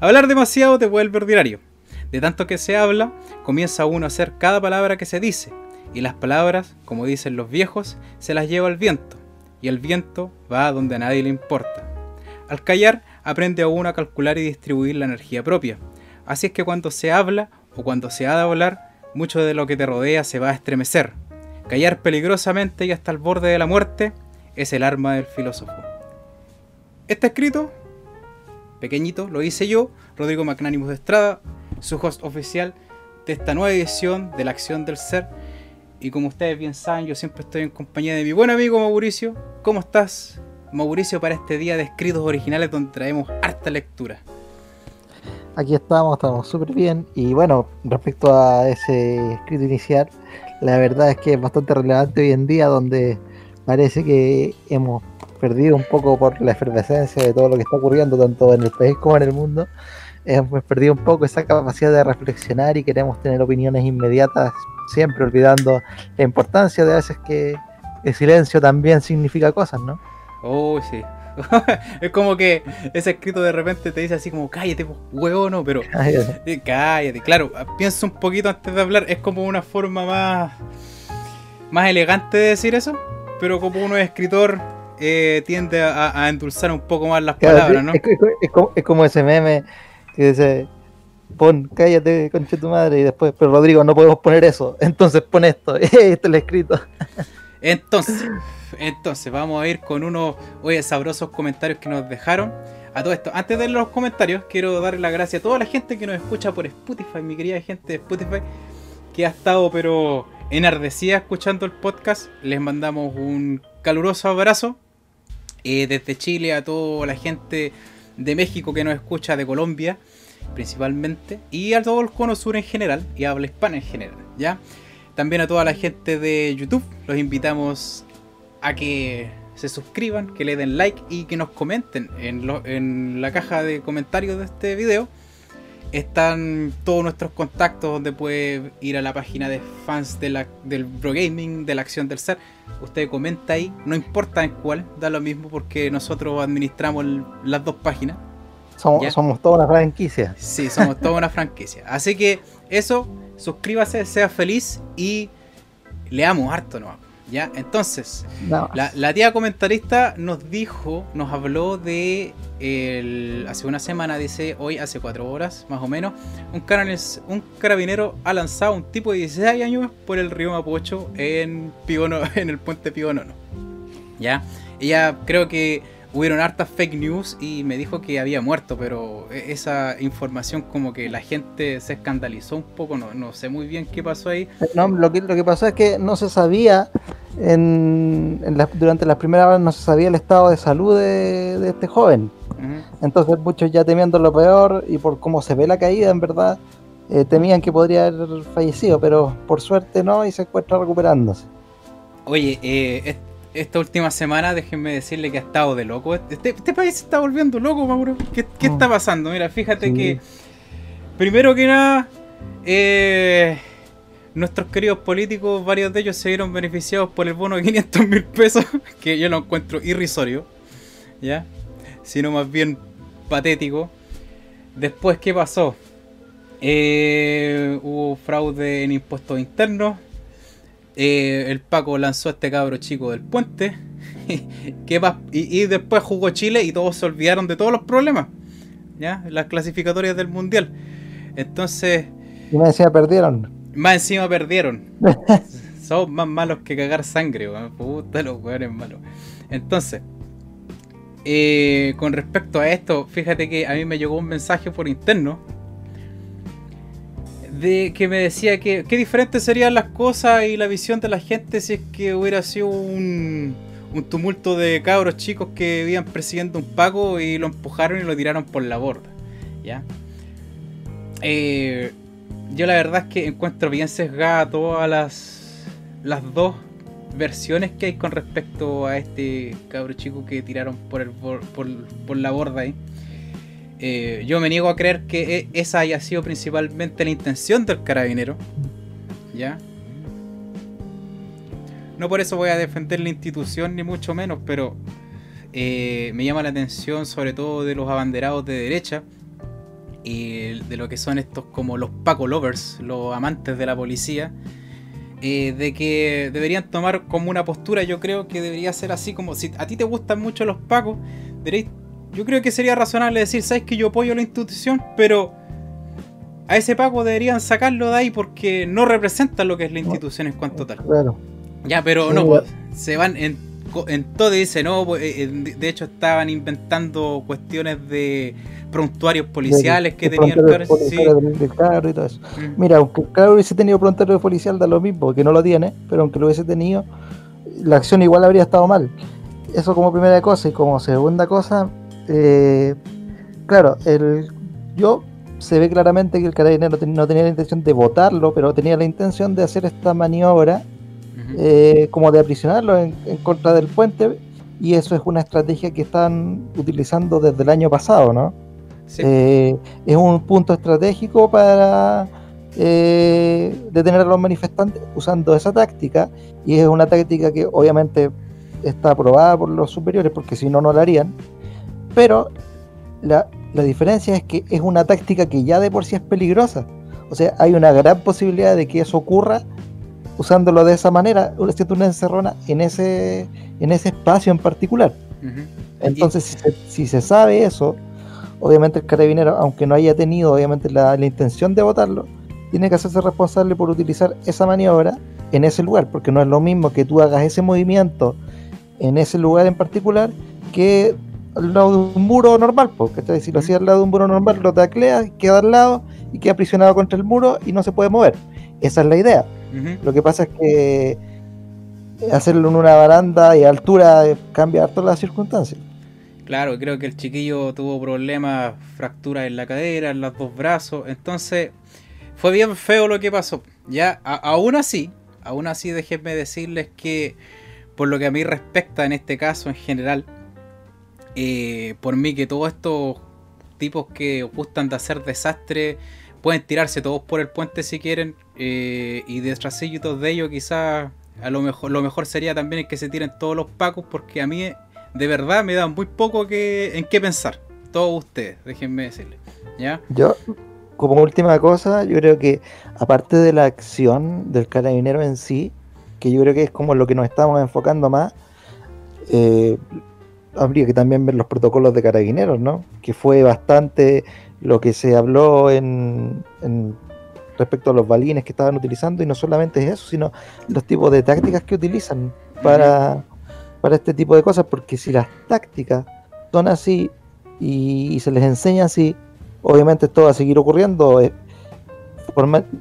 Hablar demasiado te vuelve ordinario. De tanto que se habla, comienza uno a hacer cada palabra que se dice, y las palabras, como dicen los viejos, se las lleva el viento, y el viento va a donde a nadie le importa. Al callar, aprende a uno a calcular y distribuir la energía propia. Así es que cuando se habla o cuando se ha de hablar, mucho de lo que te rodea se va a estremecer. Callar peligrosamente y hasta el borde de la muerte es el arma del filósofo. Está escrito, pequeñito, lo hice yo, Rodrigo Magnánimos de Estrada, su host oficial de esta nueva edición de la acción del ser. Y como ustedes bien saben, yo siempre estoy en compañía de mi buen amigo Mauricio. ¿Cómo estás, Mauricio, para este día de escritos originales donde traemos harta lectura? Aquí estamos, estamos súper bien. Y bueno, respecto a ese escrito inicial, la verdad es que es bastante relevante hoy en día, donde parece que hemos perdido un poco por la efervescencia de todo lo que está ocurriendo, tanto en el país como en el mundo. Hemos perdido un poco esa capacidad de reflexionar y queremos tener opiniones inmediatas, siempre olvidando la importancia de a veces que el silencio también significa cosas, ¿no? Oh, sí, es como que ese escrito de repente te dice así como, cállate, huevo, no, pero cállate. cállate. Claro, piensa un poquito antes de hablar, es como una forma más, más elegante de decir eso, pero como uno es escritor, eh, tiende a, endulzar un poco más las palabras, ¿no? Es, como, ese meme que dice, pon, cállate, conche tu madre, y después, pero Rodrigo, no podemos poner eso, entonces pon esto, esto es el escrito. Entonces, entonces vamos a ir con unos oye, sabrosos comentarios que nos dejaron. A todo esto, antes de los comentarios, quiero darle la gracia a toda la gente que nos escucha por Spotify, mi querida gente de Spotify, que ha estado pero enardecida escuchando el podcast. Les mandamos un caluroso abrazo. Desde Chile a toda la gente de México que nos escucha, de Colombia principalmente, y a todo el cono sur en general, y habla hispana en general, ¿ya? También a toda la gente de YouTube, los invitamos a que se suscriban, que le den like y que nos comenten en, la caja de comentarios de este video. Están todos nuestros contactos donde puede ir a la página de fans de la, del Bro Gaming, de la acción del ser. Usted comenta ahí, no importa en cuál, da lo mismo porque nosotros administramos las dos páginas. Somos, somos toda una franquicia. Sí, somos toda una franquicia. Así que eso, suscríbase, sea feliz y leamos harto, ¿no? ¿Ya? Entonces, la, tía comentarista nos dijo, nos habló de hace una semana, dice hoy, hace cuatro horas más o menos, un, un carabinero ha lanzado un tipo de 16 años por el río Mapocho en, en el puente Pigonono. ¿Ya? Ella creo que hubieron hartas fake news y me dijo que había muerto, pero e, esa información como que la gente se escandalizó un poco, no, no sé muy bien qué pasó ahí. No, lo que, lo que pasó es que no se sabía, en, durante las primeras horas no se sabía el estado de salud de, este joven. Entonces muchos ya temiendo lo peor y por cómo se ve la caída, en verdad, eh, temían que podría haber fallecido, pero por suerte no y se encuentra recuperándose. Oye, eh, esta última semana, déjenme decirle que ha estado de loco. Este, este país se está volviendo loco, Mauro. ¿Qué, qué está pasando? Mira, fíjate que, primero que nada, eh, nuestros queridos políticos, varios de ellos se vieron beneficiados por el bono de 500 mil pesos, que yo lo encuentro irrisorio, ¿ya? Sino más bien patético. Después, ¿qué pasó? Eh, hubo fraude en impuestos internos, eh, el Paco lanzó a este cabro chico del puente. y, después jugó Chile y todos se olvidaron de todos los problemas. ¿Ya? Las clasificatorias del mundial. Entonces. Y más encima perdieron. Más encima perdieron. Son más malos que cagar sangre, Puta los weones malos. Entonces. Eh, con respecto a esto, fíjate que a mí me llegó un mensaje por interno de que me decía que qué diferentes serían las cosas y la visión de la gente si es que hubiera sido un, tumulto de cabros chicos que iban persiguiendo un paco y lo empujaron y lo tiraron por la borda. ¿Ya? Eh, yo la verdad es que encuentro bien sesgada todas las, las dos versiones que hay con respecto a este cabro chico que tiraron por, el, por, por la borda ahí. Yo me niego a creer que e, esa haya sido principalmente la intención del carabinero. ¿Ya? No por eso voy a defender la institución, ni mucho menos, pero eh, me llama la atención sobre todo de los abanderados de derecha y de lo que son estos como los Paco Lovers, los amantes de la policía, eh, de que deberían tomar como una postura, yo creo que debería ser así como si a ti te gustan mucho los Pacos, yo creo que sería razonable decir, sabes que yo apoyo la institución, pero a ese Paco deberían sacarlo de ahí porque no representa lo que es la institución en cuanto tal. Claro. Ya, pero no, pues, se van en, en todo y dice, no, pues, eh, de hecho estaban inventando cuestiones de prontuarios policiales que tenían y todo eso. Mm. Mira, aunque el hubiese tenido prontuario policial, da lo mismo, que no lo tiene, pero aunque lo hubiese tenido, la acción igual habría estado mal. Eso como primera cosa, y como segunda cosa, eh, claro, el, yo se ve claramente que el carabinero no tenía la intención de votarlo, pero tenía la intención de hacer esta maniobra eh, como de aprisionarlo en, contra del puente, y eso es una estrategia que están utilizando desde el año pasado, ¿no? Eh, es un punto estratégico para eh, detener a los manifestantes usando esa táctica y es una táctica que obviamente está aprobada por los superiores porque si no, no la harían. Pero la, la diferencia es que es una táctica que ya de por sí es peligrosa. O sea, hay una gran posibilidad de que eso ocurra usándolo de esa manera, haciendo una encerrona en ese, en ese espacio en particular. Entonces, si se, si se, sabe eso, obviamente el carabinero, aunque no haya tenido obviamente la, intención de votarlo, tiene que hacerse responsable por utilizar esa maniobra en ese lugar, porque no es lo mismo que tú hagas ese movimiento en ese lugar en particular que al lado de un muro normal, porque si lo hacía al lado de un muro normal, lo taclea, queda al lado y queda aprisionado contra el muro y no se puede mover. Esa es la idea. Lo que pasa es que hacerlo en una baranda y altura cambia todas las circunstancias. Claro, creo que el chiquillo tuvo problemas, fracturas en la cadera, en los dos brazos. Entonces, fue bien feo lo que pasó. Ya, aún así, aún así déjenme decirles que, por lo que a mí respecta en este caso en general, eh, por mí que todos estos tipos que gustan de hacer desastre pueden tirarse todos por el puente si quieren. Eh, y detrás de ellos quizás a lo mejor, lo mejor sería también que se tiren todos los pacos porque a mí de verdad me dan muy poco que, en qué pensar. Todos ustedes, déjenme decirles. ¿Ya? Yo, como última cosa, yo creo que aparte de la acción del carabinero en sí, que yo creo que es como lo que nos estamos enfocando más, eh, habría que también ver los protocolos de carabineros, ¿no? Que fue bastante lo que se habló en, en, respecto a los balines que estaban utilizando, y no solamente es eso, sino los tipos de tácticas que utilizan para para este tipo de cosas, porque si las tácticas son así y, se les enseña así, obviamente esto va a seguir ocurriendo. Eh,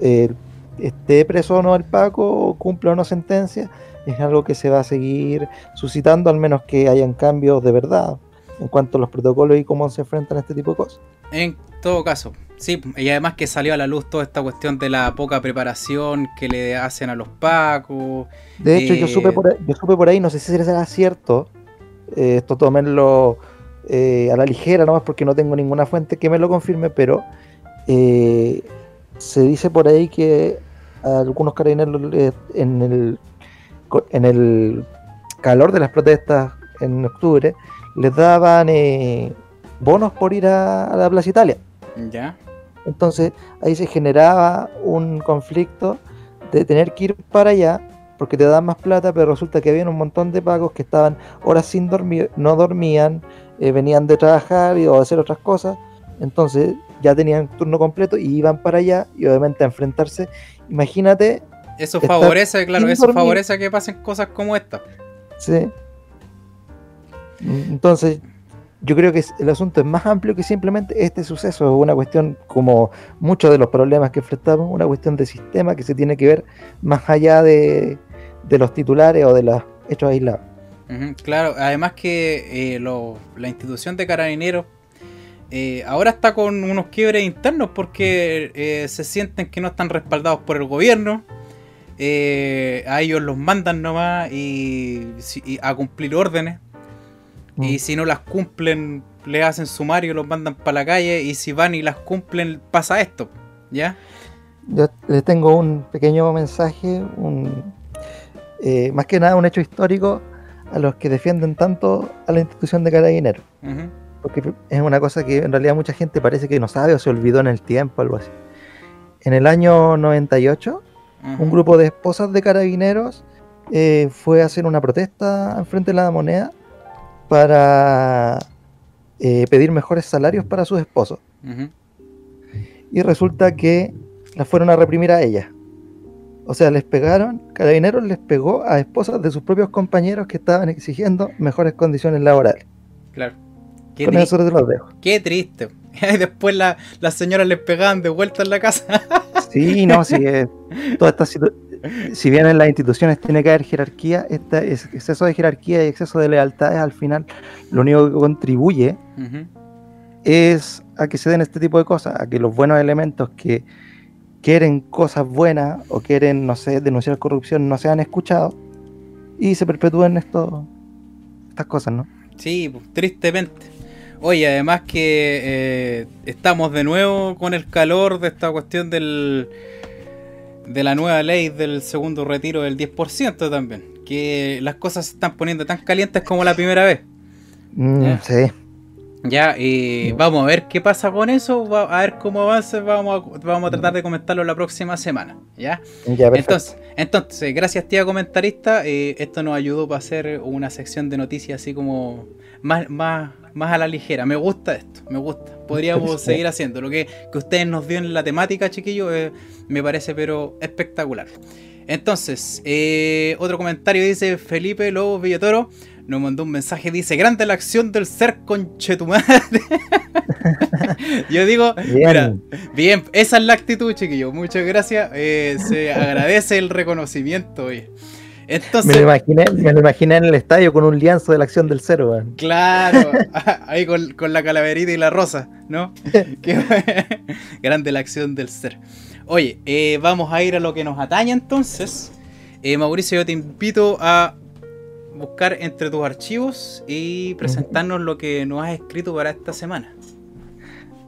eh, esté preso o no el Paco, cumpla o no sentencia, es algo que se va a seguir suscitando, al menos que hayan cambios de verdad en cuanto a los protocolos y cómo se enfrentan a este tipo de cosas. En todo caso, sí, y además que salió a la luz toda esta cuestión de la poca preparación que le hacen a los pacos. De hecho, yo, eh, supe por ahí, yo supe por ahí, no sé si será cierto, eh, esto tómenlo eh, a la ligera nomás porque no tengo ninguna fuente que me lo confirme, pero se dice por ahí que algunos carabineros en el, en el calor de las protestas en octubre les daban bonos por ir a, la Plaza Italia. Ya. Entonces ahí se generaba un conflicto de tener que ir para allá porque te dan más plata, pero resulta que había un montón de pagos que estaban horas sin dormir, no dormían, eh, venían de trabajar y, o de hacer otras cosas, entonces ya tenían turno completo y iban para allá y obviamente a enfrentarse. Imagínate. Eso favorece, claro, eso favorece que pasen cosas como esta. Sí. Entonces, yo creo que el asunto es más amplio que simplemente este suceso, es una cuestión como muchos de los problemas que enfrentamos, una cuestión de sistema que se tiene que ver más allá de, los titulares o de los hechos aislados. claro, además que eh, la institución de carabineros eh, ahora está con unos quiebres internos porque eh, se sienten que no están respaldados por el gobierno. A ellos los mandan nomás y a cumplir órdenes y mm. si no las cumplen, le hacen sumario, los mandan para la calle. Y si van y las cumplen, pasa esto. ¿Ya? Yo les tengo un pequeño mensaje, un, eh, más que nada un hecho histórico a los que defienden tanto a la institución de carabineros. porque es una cosa que en realidad mucha gente parece que no sabe o se olvidó en el tiempo, algo así. En el año 98, Un grupo de esposas de carabineros eh, fue a hacer una protesta frente de la moneda para eh, pedir mejores salarios para sus esposos. Y resulta que las fueron a reprimir a ellas. O sea, les pegaron, carabineros les pegó a esposas de sus propios compañeros que estaban exigiendo mejores condiciones laborales. Claro. Qué, Con eso te los dejo. qué triste. Y después la- las señoras les pegaban de vuelta en la casa. Sí, no, sí, eh, toda esta si bien en las instituciones tiene que haber jerarquía, este es- exceso de jerarquía y exceso de lealtades al final lo único que contribuye es a que se den este tipo de cosas, a que los buenos elementos que quieren cosas buenas o quieren, no sé, denunciar corrupción no sean escuchados y se perpetúen esto, estas cosas, ¿no? Sí, pues, tristemente. Oye, además que eh, estamos de nuevo con el calor de esta cuestión del de la nueva ley del segundo retiro del 10% también. Que las cosas se están poniendo tan calientes como la primera vez. Mm, Ya. Sí, Ya, y vamos a ver qué pasa con eso, va- a ver cómo avanza, vamos a, vamos a tratar de comentarlo la próxima semana, ¿ya? ya perfecto. Entonces, entonces, gracias tía comentarista, eh, esto nos ayudó para hacer una sección de noticias así como más, más, más a la ligera. Me gusta esto, me gusta. Podríamos seguir haciendo. Lo que, que ustedes nos dio en la temática, chiquillos, eh, me parece pero espectacular. Entonces, eh, otro comentario dice Felipe Lobos Villatoro. Nos mandó un mensaje, dice, grande la acción del ser conchetumadre. Yo digo, Bien. mira, bien, esa es la actitud, chiquillos. Muchas gracias. eh, se agradece el reconocimiento. oye. Me, lo imaginé, me lo imaginé en el estadio con un lienzo de la acción del cero, claro, ahí con, con la calaverita y la rosa, ¿no? Qué grande la acción del ser. Oye, eh, vamos a ir a lo que nos atañe entonces. Eh, Mauricio, yo te invito a buscar entre tus archivos y presentarnos lo que nos has escrito para esta semana.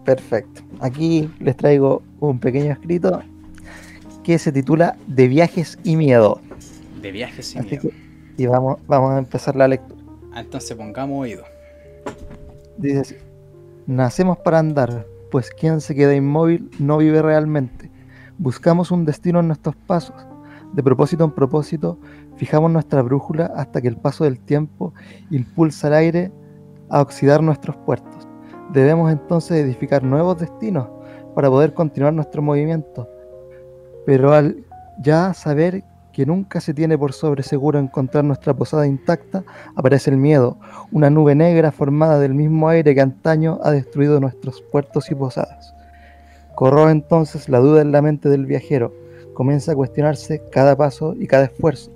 Perfecto. Aquí les traigo un pequeño escrito que se titula De viajes y miedo. De viajes sin Así miedo. que, y vamos, vamos a empezar la lectura. Ah, Entonces pongamos oído. Dice así, Nacemos para andar, pues quien se queda inmóvil no vive realmente. Buscamos un destino en nuestros pasos. De propósito en propósito, fijamos nuestra brújula hasta que el paso del tiempo impulsa el aire a oxidar nuestros puertos. Debemos entonces edificar nuevos destinos para poder continuar nuestro movimiento. Pero al ya saber que nunca se tiene por sobre seguro encontrar nuestra posada intacta, aparece el miedo, una nube negra formada del mismo aire que antaño ha destruido nuestros puertos y posadas. Corró entonces la duda en la mente del viajero, comienza a cuestionarse cada paso y cada esfuerzo.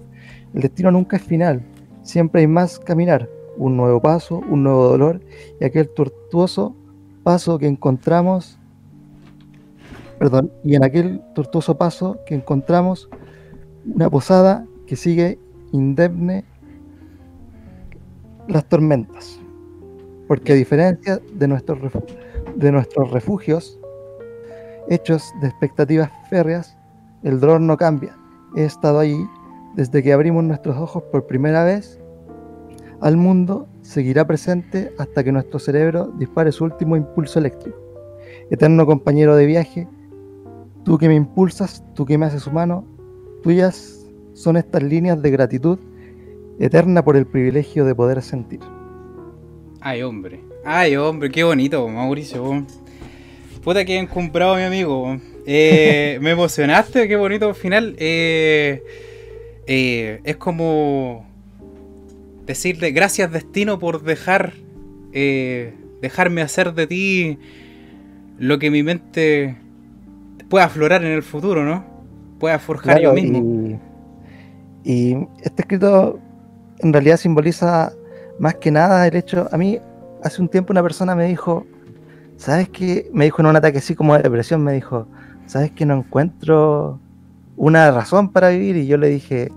El destino nunca es final, siempre hay más caminar, un nuevo paso, un nuevo dolor y aquel tortuoso paso que encontramos, perdón, y en aquel tortuoso paso que encontramos una posada que sigue indemne las tormentas. Porque a diferencia de nuestros, de nuestros refugios, hechos de expectativas férreas, el dolor no cambia. He estado allí desde que abrimos nuestros ojos por primera vez. Al mundo seguirá presente hasta que nuestro cerebro dispare su último impulso eléctrico. Eterno compañero de viaje, tú que me impulsas, tú que me haces humano, tuyas son estas líneas de gratitud eterna por el privilegio de poder sentir. Ay, hombre. Ay, hombre, qué bonito, Mauricio. Puta que encumbrado, mi amigo. Eh, me emocionaste, qué bonito final. Eh, eh, es como decirle gracias destino por dejar eh, dejarme hacer de ti lo que mi mente pueda aflorar en el futuro, ¿no? Pueda forjar yo mismo. Y, y este escrito en realidad simboliza más que nada el hecho. A mí, hace un tiempo, una persona me dijo: ¿Sabes qué? Me dijo en un ataque así como de depresión: Me dijo, ¿sabes que no encuentro una razón para vivir? Y yo le dije: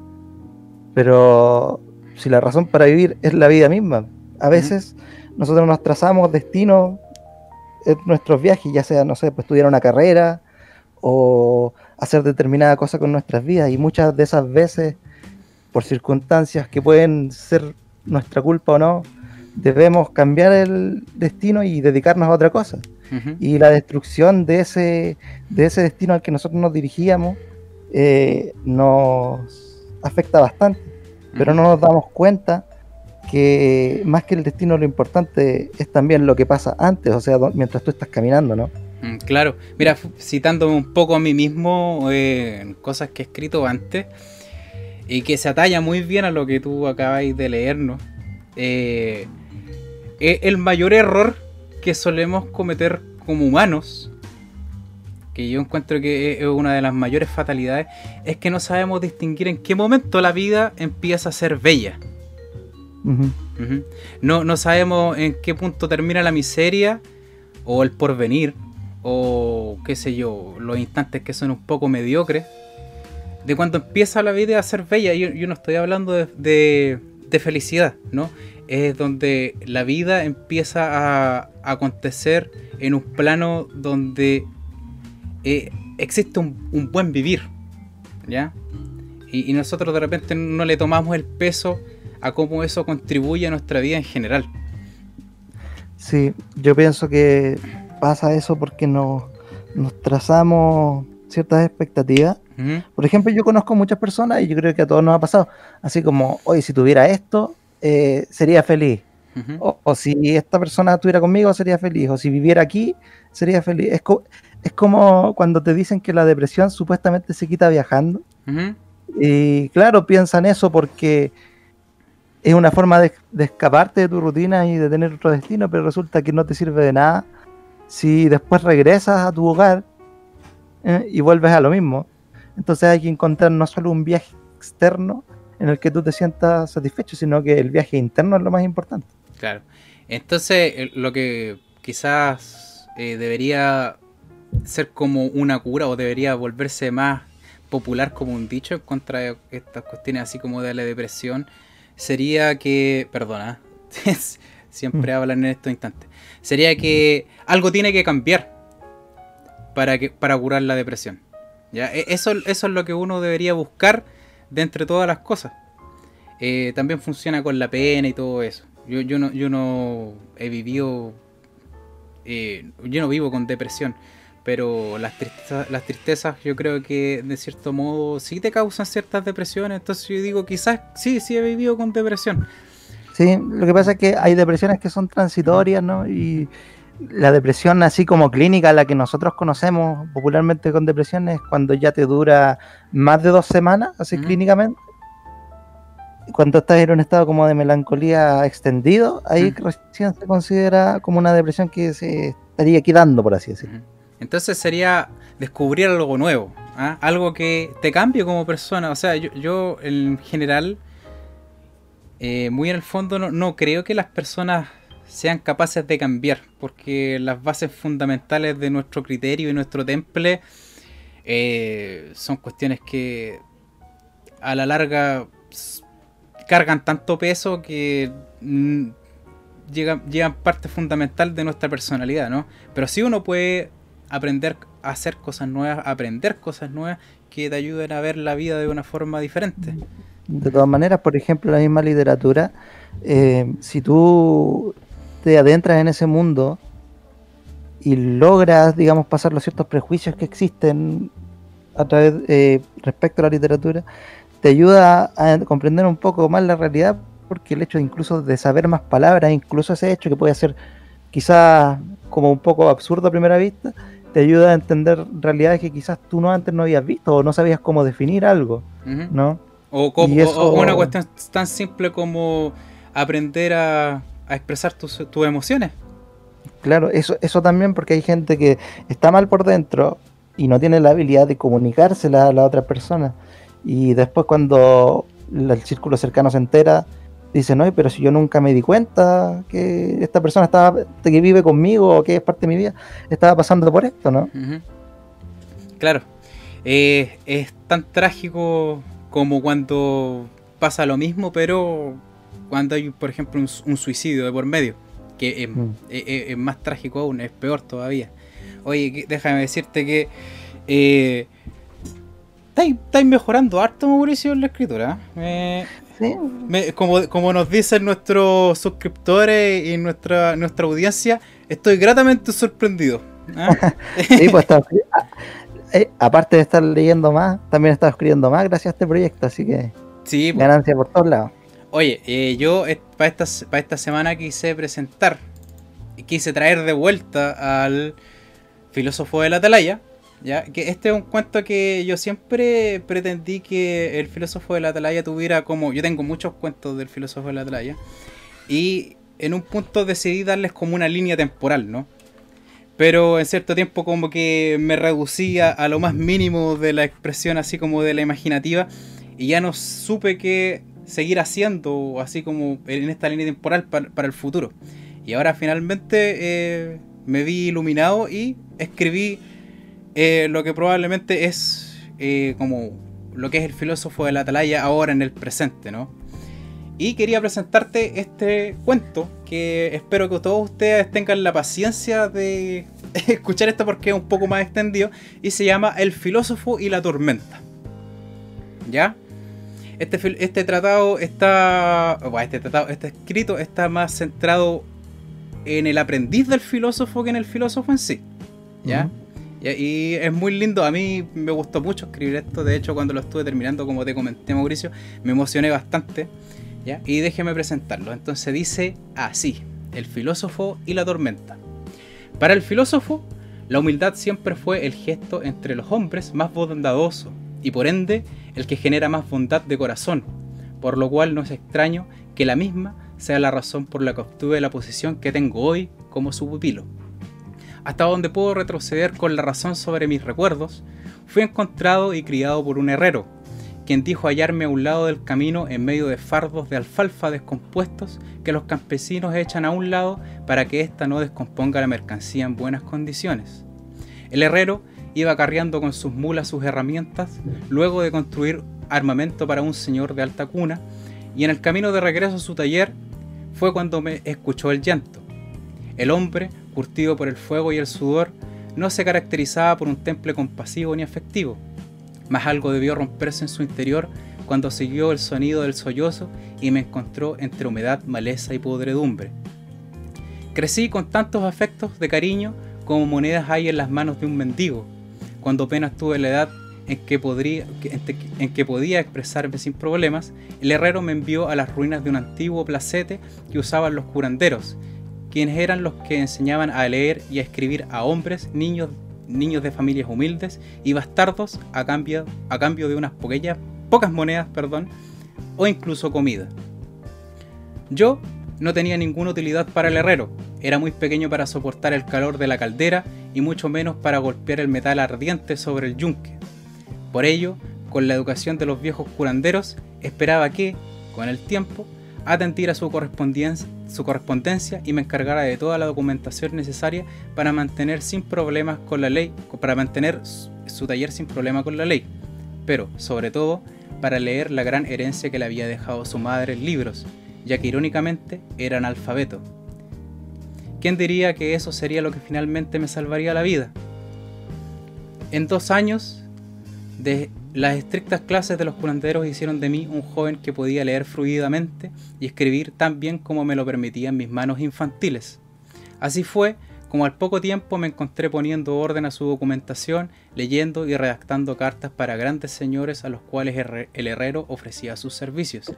Pero si la razón para vivir es la vida misma, a veces nosotros nos trazamos destinos en nuestros viajes, ya sea, no sé, pues estudiar una carrera o hacer determinada cosa con nuestras vidas y muchas de esas veces por circunstancias que pueden ser nuestra culpa o no debemos cambiar el destino y dedicarnos a otra cosa. Y la destrucción de ese, de ese destino al que nosotros nos dirigíamos eh, nos afecta bastante, pero no nos damos cuenta que más que el destino lo importante es también lo que pasa antes, o sea, mientras tú estás caminando, ¿no? Mm, Claro, mira, citándome un poco a mí mismo, eh, cosas que he escrito antes, y que se atalla muy bien a lo que tú acabáis de leernos, eh, e- el mayor error que solemos cometer como humanos, que yo encuentro que es una de las mayores fatalidades, es que no sabemos distinguir en qué momento la vida empieza a ser bella. No, no sabemos en qué punto termina la miseria o el porvenir o qué sé yo, los instantes que son un poco mediocres, de cuando empieza la vida a ser bella. Yo, yo no estoy hablando de, de- felicidad, ¿no? Es donde la vida empieza a, acontecer en un plano donde eh, existe un, un buen vivir, ¿ya? Y, y nosotros de repente no le tomamos el peso a cómo eso contribuye a nuestra vida en general. Sí, yo pienso que pasa eso porque nos, nos trazamos ciertas expectativas. Por ejemplo, yo conozco muchas personas y yo creo que a todos nos ha pasado, así como, oye, si tuviera esto, eh, sería feliz. O, o si esta persona estuviera conmigo, sería feliz. O si viviera aquí, sería feliz. Es, co- es como cuando te dicen que la depresión supuestamente se quita viajando. Y claro, piensan eso porque es una forma de, de escaparte de tu rutina y de tener otro destino, pero resulta que no te sirve de nada si después regresas a tu hogar eh, y vuelves a lo mismo. Entonces hay que encontrar no solo un viaje externo en el que tú te sientas satisfecho, sino que el viaje interno es lo más importante. Claro. Entonces, eh, lo que quizás eh, debería ser como una cura o debería volverse más popular como un dicho en contra de estas cuestiones así como de la depresión sería que, perdona, siempre hablan en estos instantes, sería que algo tiene que cambiar para que para curar la depresión. ¿ya? E- Eso, eso es lo que uno debería buscar de entre todas las cosas. Eh, también funciona con la pena y todo eso. Yo, yo, no, yo no he vivido. eh, yo no vivo con depresión. Pero las tristezas, las tristezas yo creo que de cierto modo sí te causan ciertas depresiones. Entonces yo digo, quizás sí, sí he vivido con depresión. Sí, lo que pasa es que hay depresiones que son transitorias, ¿no? Y la depresión así como clínica, la que nosotros conocemos popularmente con depresión, es cuando ya te dura más de dos semanas, así clínicamente. Cuando estás en un estado como de melancolía extendido, ahí Ujú. recién se considera como una depresión que se estaría quedando, por así decirlo. Entonces sería descubrir algo nuevo, ¿ah? algo que te cambie como persona. O sea, yo, yo en general, eh, muy en el fondo, no, no creo que las personas sean capaces de cambiar, porque las bases fundamentales de nuestro criterio y nuestro temple eh, son cuestiones que a la larga cargan tanto peso que llegan, llevan parte fundamental de nuestra personalidad, ¿no? Pero sí uno puede aprender a hacer cosas nuevas, aprender cosas nuevas que te ayuden a ver la vida de una forma diferente. De todas maneras, por ejemplo, la misma literatura, eh, si tú te adentras en ese mundo y logras, digamos, pasar los ciertos prejuicios que existen a través eh, respecto a la literatura, te ayuda a comprender un poco más la realidad, porque el hecho incluso de saber más palabras, incluso ese hecho que puede ser quizás como un poco absurdo a primera vista, te ayuda a entender realidades que quizás tú no antes no habías visto o no sabías cómo definir algo. ¿no? O, como- eso- o una cuestión tan simple como aprender a, a expresar tus, tus emociones. Claro, eso, eso también porque hay gente que está mal por dentro y no tiene la habilidad de comunicársela a la otra persona. Y después cuando el círculo cercano se entera, dice, no, pero si yo nunca me di cuenta que esta persona estaba, que vive conmigo o que es parte de mi vida, estaba pasando por esto, ¿no? Claro. Eh, es tan trágico como cuando pasa lo mismo, pero cuando hay, por ejemplo, un, un suicidio de por medio, que es, Mm. es- es- es más trágico aún, es peor todavía. Oye, déjame decirte que eh, estáis estáis mejorando harto, Mauricio, en la escritura. ¿eh? como, como nos dicen nuestros suscriptores y nuestra, nuestra audiencia, estoy gratamente sorprendido. ¿ah? sí, pues está, eh, aparte de estar leyendo más, también he estado escribiendo más gracias a este proyecto, así que sí, ganancia por todos lados. Oye, eh, yo para esta, para esta semana quise presentar, quise traer de vuelta al filósofo de la atalaya, ¿ya? que este es un cuento que yo siempre pretendí que el filósofo de la atalaya tuviera como, yo tengo muchos cuentos del filósofo de la atalaya, y en un punto decidí darles como una línea temporal, ¿no? Pero en cierto tiempo como que me reducía a lo más mínimo de la expresión así como de la imaginativa y ya no supe qué seguir haciendo así como en esta línea temporal para, el futuro. Y ahora finalmente eh, me vi iluminado y escribí eh, lo que probablemente es eh, como lo que es el filósofo de la atalaya ahora en el presente, ¿no? Y quería presentarte este cuento que espero que todos ustedes tengan la paciencia de escuchar esto porque es un poco más extendido y se llama El filósofo y la tormenta. ¿Ya? Este, este tratado está. este tratado, este escrito está más centrado en el aprendiz del filósofo que en el filósofo en sí. ¿Ya? Y es muy lindo, a mí me gustó mucho escribir esto, de hecho cuando lo estuve terminando, como te comenté Mauricio, me emocioné bastante. Y déjeme presentarlo. Entonces dice así, el filósofo y la tormenta. Para el filósofo, la humildad siempre fue el gesto entre los hombres más bondadoso y por ende el que genera más bondad de corazón, por lo cual no es extraño que la misma sea la razón por la que obtuve la posición que tengo hoy como su pupilo. Hasta donde puedo retroceder con la razón sobre mis recuerdos, fui encontrado y criado por un herrero, quien dijo hallarme a un lado del camino en medio de fardos de alfalfa descompuestos que los campesinos echan a un lado para que ésta no descomponga la mercancía en buenas condiciones. El herrero iba carriando con sus mulas sus herramientas luego de construir armamento para un señor de alta cuna, y en el camino de regreso a su taller fue cuando me escuchó el llanto. El hombre, curtido por el fuego y el sudor, no se caracterizaba por un temple compasivo ni afectivo, mas algo debió romperse en su interior cuando siguió el sonido del sollozo y me encontró entre humedad, maleza y podredumbre. Crecí con tantos afectos de cariño como monedas hay en las manos de un mendigo, cuando apenas tuve la edad en que, podría, en que podía expresarme sin problemas, el herrero me envió a las ruinas de un antiguo placete que usaban los curanderos, quienes eran los que enseñaban a leer y a escribir a hombres, niños niños de familias humildes y bastardos a cambio, a cambio de unas pocas monedas perdón, o incluso comida. Yo no tenía ninguna utilidad para el herrero, era muy pequeño para soportar el calor de la caldera y mucho menos para golpear el metal ardiente sobre el yunque. Por ello, con la educación de los viejos curanderos, esperaba que, con el tiempo, atendiera su correspondencia, su correspondencia y me encargara de toda la documentación necesaria para mantener sin problemas con la ley, para mantener su taller sin problema con la ley, pero sobre todo para leer la gran herencia que le había dejado su madre en libros, ya que irónicamente era analfabeto. ¿Quién diría que eso sería lo que finalmente me salvaría la vida? En dos años de las estrictas clases de los curanderos hicieron de mí un joven que podía leer fluidamente y escribir tan bien como me lo permitían mis manos infantiles. Así fue como al poco tiempo me encontré poniendo orden a su documentación, leyendo y redactando cartas para grandes señores a los cuales el herrero ofrecía sus servicios.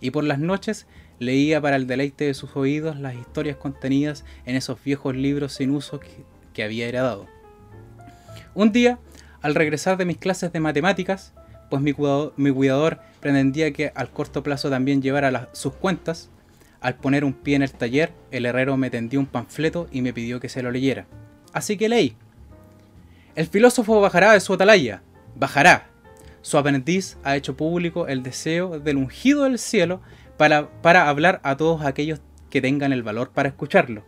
Y por las noches leía para el deleite de sus oídos las historias contenidas en esos viejos libros sin uso que, que había heredado. Un día al regresar de mis clases de matemáticas, pues mi cuidador, pretendía que al corto plazo también llevara sus cuentas, al poner un pie en el taller, el herrero me tendió un panfleto y me pidió que se lo leyera. Así que leí. El filósofo bajará de su atalaya, bajará. Su aprendiz ha hecho público el deseo del ungido del cielo para, para hablar a todos aquellos que tengan el valor para escucharlo.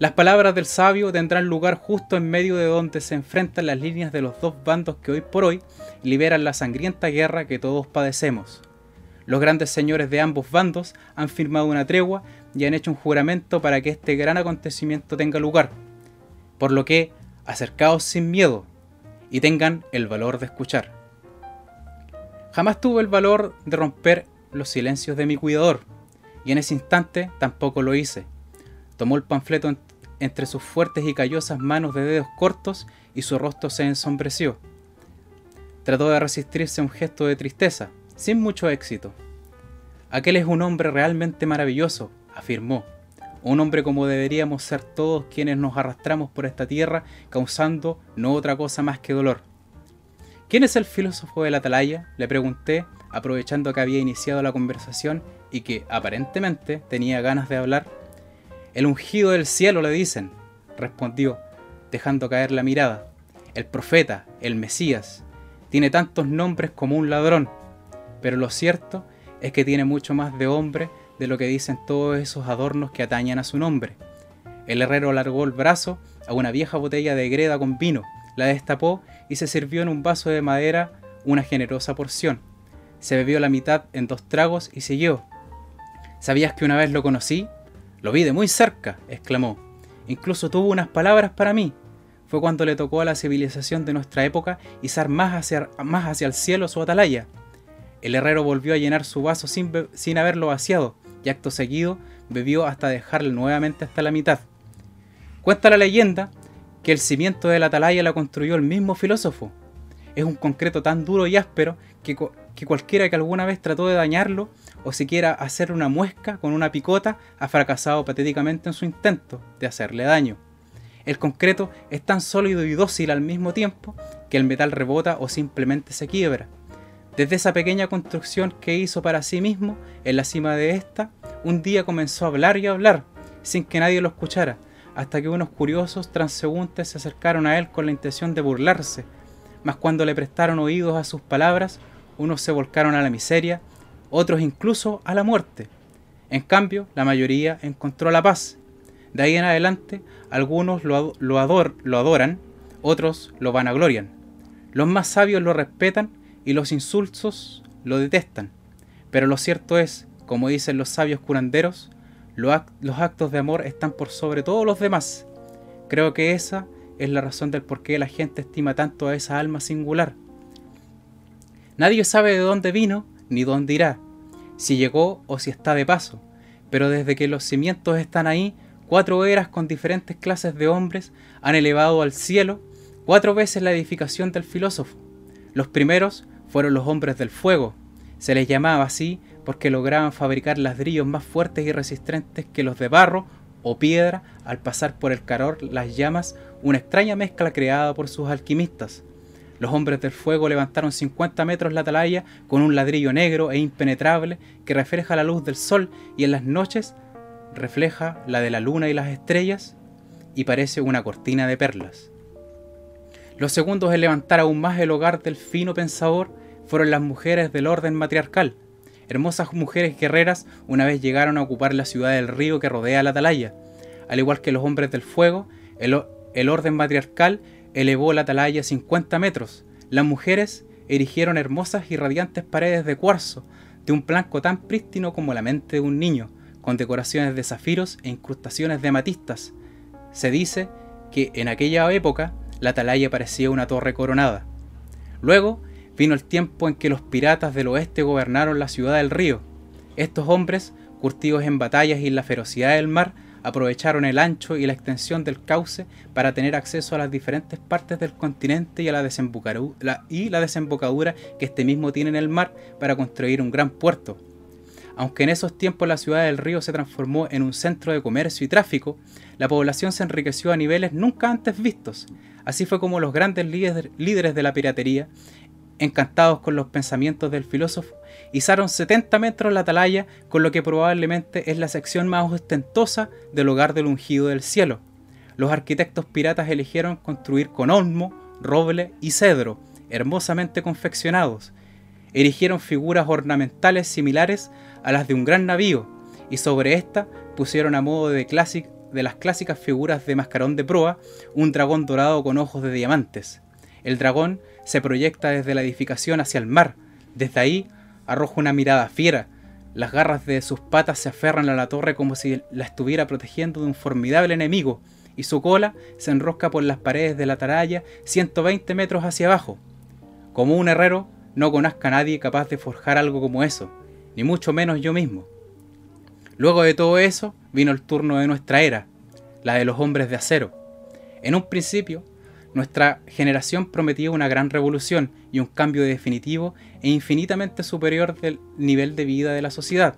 Las palabras del sabio tendrán lugar justo en medio de donde se enfrentan las líneas de los dos bandos que hoy por hoy liberan la sangrienta guerra que todos padecemos. Los grandes señores de ambos bandos han firmado una tregua y han hecho un juramento para que este gran acontecimiento tenga lugar. Por lo que, acercaos sin miedo y tengan el valor de escuchar. Jamás tuve el valor de romper los silencios de mi cuidador, y en ese instante tampoco lo hice. Tomó el panfleto entre sus fuertes y callosas manos de dedos cortos y su rostro se ensombreció. Trató de resistirse a un gesto de tristeza, sin mucho éxito. Aquel es un hombre realmente maravilloso, afirmó. Un hombre como deberíamos ser todos quienes nos arrastramos por esta tierra causando no otra cosa más que dolor. ¿Quién es el filósofo de la atalaya? Le pregunté, aprovechando que había iniciado la conversación y que aparentemente tenía ganas de hablar. El ungido del cielo, le dicen, respondió, dejando caer la mirada. El profeta, el Mesías. Tiene tantos nombres como un ladrón, pero lo cierto es que tiene mucho más de hombre de lo que dicen todos esos adornos que atañan a su nombre. El herrero alargó el brazo a una vieja botella de greda con vino, la destapó y se sirvió en un vaso de madera una generosa porción. Se bebió la mitad en dos tragos y siguió. ¿Sabías que una vez lo conocí? Lo vi de muy cerca, exclamó. Incluso tuvo unas palabras para mí. Fue cuando le tocó a la civilización de nuestra época izar más hacia, más hacia el cielo su atalaya. El herrero volvió a llenar su vaso sin, sin haberlo vaciado, y acto seguido bebió hasta dejarlo nuevamente hasta la mitad. Cuenta la leyenda que el cimiento de la atalaya la construyó el mismo filósofo. Es un concreto tan duro y áspero que, que cualquiera que alguna vez trató de dañarlo o siquiera hacer una muesca con una picota ha fracasado patéticamente en su intento de hacerle daño. El concreto es tan sólido y dócil al mismo tiempo que el metal rebota o simplemente se quiebra. Desde esa pequeña construcción que hizo para sí mismo, en la cima de esta, un día comenzó a hablar y a hablar, sin que nadie lo escuchara, hasta que unos curiosos transeúntes se acercaron a él con la intención de burlarse, mas cuando le prestaron oídos a sus palabras, unos se volcaron a la miseria, otros incluso a la muerte. En cambio, la mayoría encontró la paz. De ahí en adelante, algunos lo, adoran, otros lo vanaglorian. Los más sabios lo respetan y los insulsos lo detestan. Pero lo cierto es, como dicen los sabios curanderos, los actos de amor están por sobre todos los demás. Creo que esa es la razón del por qué la gente estima tanto a esa alma singular. Nadie sabe de dónde vino ni dónde irá, si llegó o si está de paso, pero desde que los cimientos están ahí, cuatro eras con diferentes clases de hombres han elevado al cielo cuatro veces la edificación del filósofo. Los primeros fueron los hombres del fuego. Se les llamaba así porque lograban fabricar ladrillos más fuertes y resistentes que los de barro o piedra al pasar por el calor, las llamas, una extraña mezcla creada por sus alquimistas. Los hombres del fuego levantaron 50 metros la atalaya con un ladrillo negro e impenetrable que refleja la luz del sol y en las noches refleja la de la luna y las estrellas y parece una cortina de perlas. Los segundos en levantar aún más el hogar del fino pensador fueron las mujeres del orden matriarcal. Hermosas mujeres guerreras una vez llegaron a ocupar la ciudad del río que rodea la atalaya. Al igual que los hombres del fuego, el, el orden matriarcal elevó la atalaya 50 metros. Las mujeres erigieron hermosas y radiantes paredes de cuarzo, de un blanco tan prístino como la mente de un niño, con decoraciones de zafiros e incrustaciones de amatistas. Se dice que en aquella época la atalaya parecía una torre coronada. Luego vino el tiempo en que los piratas del oeste gobernaron la ciudad del río. Estos hombres, curtidos en batallas y en la ferocidad del mar, aprovecharon el ancho y la extensión del cauce para tener acceso a las diferentes partes del continente y a la, y la desembocadura que este mismo tiene en el mar para construir un gran puerto. Aunque en esos tiempos la ciudad del río se transformó en un centro de comercio y tráfico, la población se enriqueció a niveles nunca antes vistos. Así fue como los grandes líderes de la piratería, encantados con los pensamientos del filósofo, izaron 70 metros la atalaya con lo que probablemente es la sección más ostentosa del hogar del ungido del cielo. Los arquitectos piratas eligieron construir con olmo, roble y cedro, hermosamente confeccionados. Erigieron figuras ornamentales similares a las de un gran navío, y sobre esta pusieron a modo de, de las clásicas figuras de mascarón de proa un dragón dorado con ojos de diamantes. El dragón se proyecta desde la edificación hacia el mar. Desde ahí arroja una mirada fiera. Las garras de sus patas se aferran a la torre como si la estuviera protegiendo de un formidable enemigo, y su cola se enrosca por las paredes de la atalaya 120 metros hacia abajo. Como un herrero, no conozca a nadie capaz de forjar algo como eso. ni mucho menos yo mismo. Luego de todo eso, vino el turno de nuestra era, la de los hombres de acero. En un principio, nuestra generación prometía una gran revolución y un cambio definitivo e infinitamente superior del nivel de vida de la sociedad.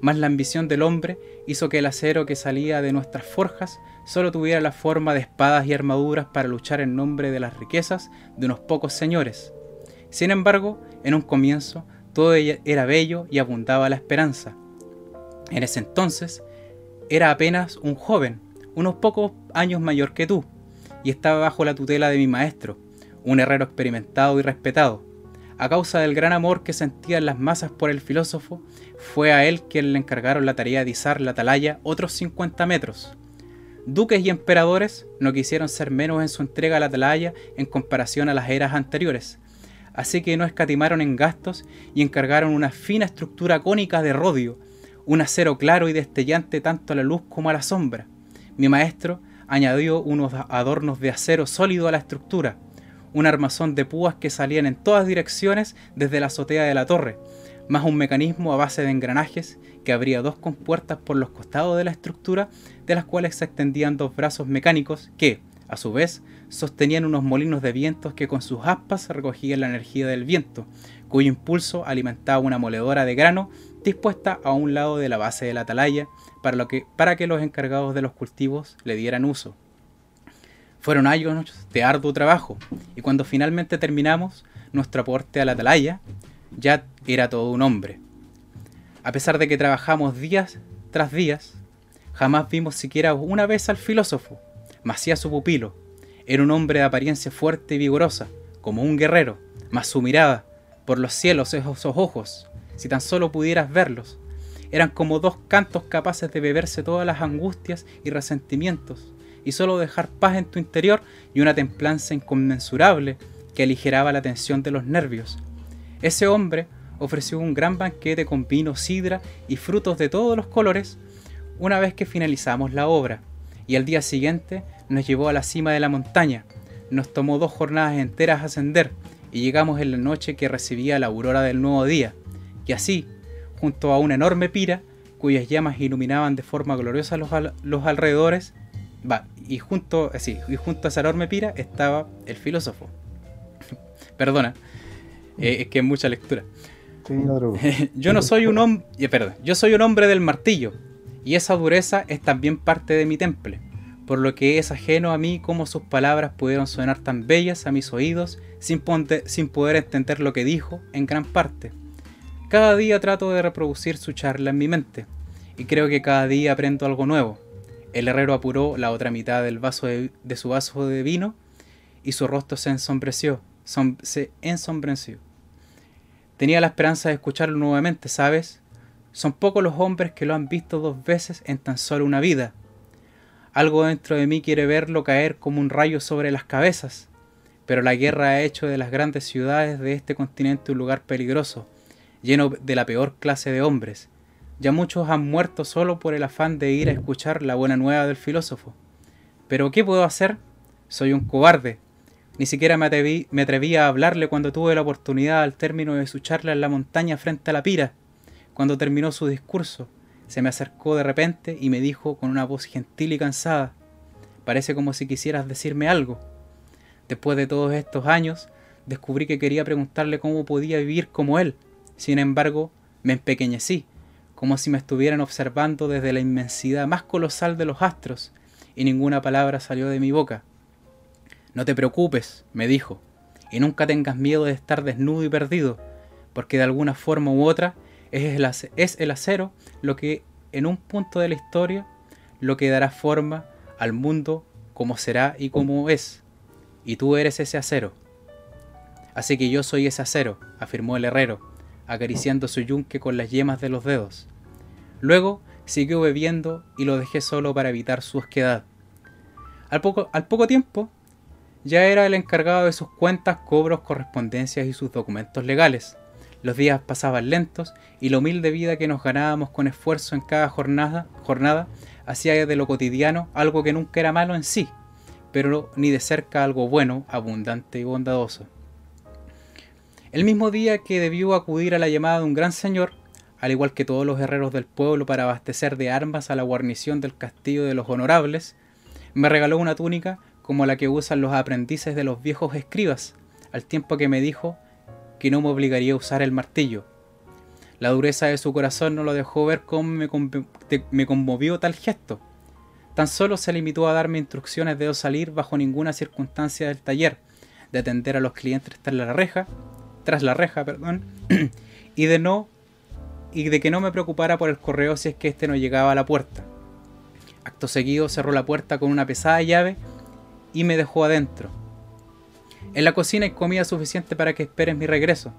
Mas la ambición del hombre hizo que el acero que salía de nuestras forjas solo tuviera la forma de espadas y armaduras para luchar en nombre de las riquezas de unos pocos señores. Sin embargo, en un comienzo, todo era bello y abundaba la esperanza. En ese entonces era apenas un joven, unos pocos años mayor que tú, y estaba bajo la tutela de mi maestro, un herrero experimentado y respetado. A causa del gran amor que sentían las masas por el filósofo, fue a él quien le encargaron la tarea de izar la atalaya otros 50 metros. Duques y emperadores no quisieron ser menos en su entrega a la atalaya en comparación a las eras anteriores, así que no escatimaron en gastos y encargaron una fina estructura cónica de rodio un acero claro y destellante tanto a la luz como a la sombra. Mi maestro añadió unos adornos de acero sólido a la estructura, un armazón de púas que salían en todas direcciones desde la azotea de la torre, más un mecanismo a base de engranajes que abría dos compuertas por los costados de la estructura, de las cuales se extendían dos brazos mecánicos que, a su vez, sostenían unos molinos de vientos que con sus aspas recogían la energía del viento, cuyo impulso alimentaba una moledora de grano dispuesta a un lado de la base de la atalaya para, lo que, para que los encargados de los cultivos le dieran uso. Fueron años de arduo trabajo y cuando finalmente terminamos nuestro aporte a la atalaya, ya era todo un hombre. A pesar de que trabajamos días tras días, jamás vimos siquiera una vez al filósofo, mas su pupilo. Era un hombre de apariencia fuerte y vigorosa, como un guerrero, mas su mirada, por los cielos esos ojos, si tan solo pudieras verlos. Eran como dos cantos capaces de beberse todas las angustias y resentimientos, y solo dejar paz en tu interior y una templanza inconmensurable que aligeraba la tensión de los nervios. Ese hombre ofreció un gran banquete con vino, sidra y frutos de todos los colores una vez que finalizamos la obra, y al día siguiente nos llevó a la cima de la montaña. Nos tomó dos jornadas enteras ascender, y llegamos en la noche que recibía la aurora del nuevo día y así, junto a una enorme pira, cuyas llamas iluminaban de forma gloriosa los, los alrededores, va, y junto, así, y junto a esa enorme pira estaba el filósofo. Perdona, eh, es que es mucha lectura. yo no soy un hombre, eh, perdón, yo soy un hombre del martillo, y esa dureza es también parte de mi temple, por lo que es ajeno a mí cómo sus palabras pudieron sonar tan bellas a mis oídos sin, sin poder entender lo que dijo en gran parte. Cada día trato de reproducir su charla en mi mente, y creo que cada día aprendo algo nuevo. El herrero apuró la otra mitad del vaso de, su vaso de vino y su rostro se ensombreció, se ensombreció. Tenía la esperanza de escucharlo nuevamente, ¿sabes? Son pocos los hombres que lo han visto dos veces en tan solo una vida. Algo dentro de mí quiere verlo caer como un rayo sobre las cabezas, pero la guerra ha hecho de las grandes ciudades de este continente un lugar peligroso, lleno de la peor clase de hombres. Ya muchos han muerto solo por el afán de ir a escuchar la buena nueva del filósofo. Pero ¿qué puedo hacer? Soy un cobarde. Ni siquiera me atreví, a hablarle cuando tuve la oportunidad al término de su charla en la montaña frente a la pira. Cuando terminó su discurso, se me acercó de repente y me dijo con una voz gentil y cansada, parece como si quisieras decirme algo. Después de todos estos años, descubrí que quería preguntarle cómo podía vivir como él, sin embargo, me empequeñecí, como si me estuvieran observando desde la inmensidad más colosal de los astros, y ninguna palabra salió de mi boca. No te preocupes, me dijo, y nunca tengas miedo de estar desnudo y perdido, porque de alguna forma u otra es el, acero lo que en un punto de la historia lo que dará forma al mundo como será y como es, y tú eres ese acero. Así que yo soy ese acero, afirmó el herrero, acariciando su yunque con las yemas de los dedos. Luego siguió bebiendo y lo dejé solo para evitar su osquedad. Al poco, al poco tiempo, ya era el encargado de sus cuentas, cobros, correspondencias y sus documentos legales. Los días pasaban lentos y la humilde vida que nos ganábamos con esfuerzo en cada jornada, jornada hacía de lo cotidiano algo que nunca era malo en sí, pero ni de cerca algo bueno, abundante y bondadoso. El mismo día que debió acudir a la llamada de un gran señor, al igual que todos los herreros del pueblo, para abastecer de armas a la guarnición del castillo de los honorables, me regaló una túnica como la que usan los aprendices de los viejos escribas, al tiempo que me dijo que no me obligaría a usar el martillo. La dureza de su corazón no lo dejó ver cómo me, me conmovió tal gesto. Tan solo se limitó a darme instrucciones de no salir bajo ninguna circunstancia del taller, de atender a los clientes tras la reja, tras la reja, perdón, y de no y de que no me preocupara por el correo si es que éste no llegaba a la puerta. Acto seguido cerró la puerta con una pesada llave y me dejó adentro. En la cocina hay comida suficiente para que esperes mi regreso.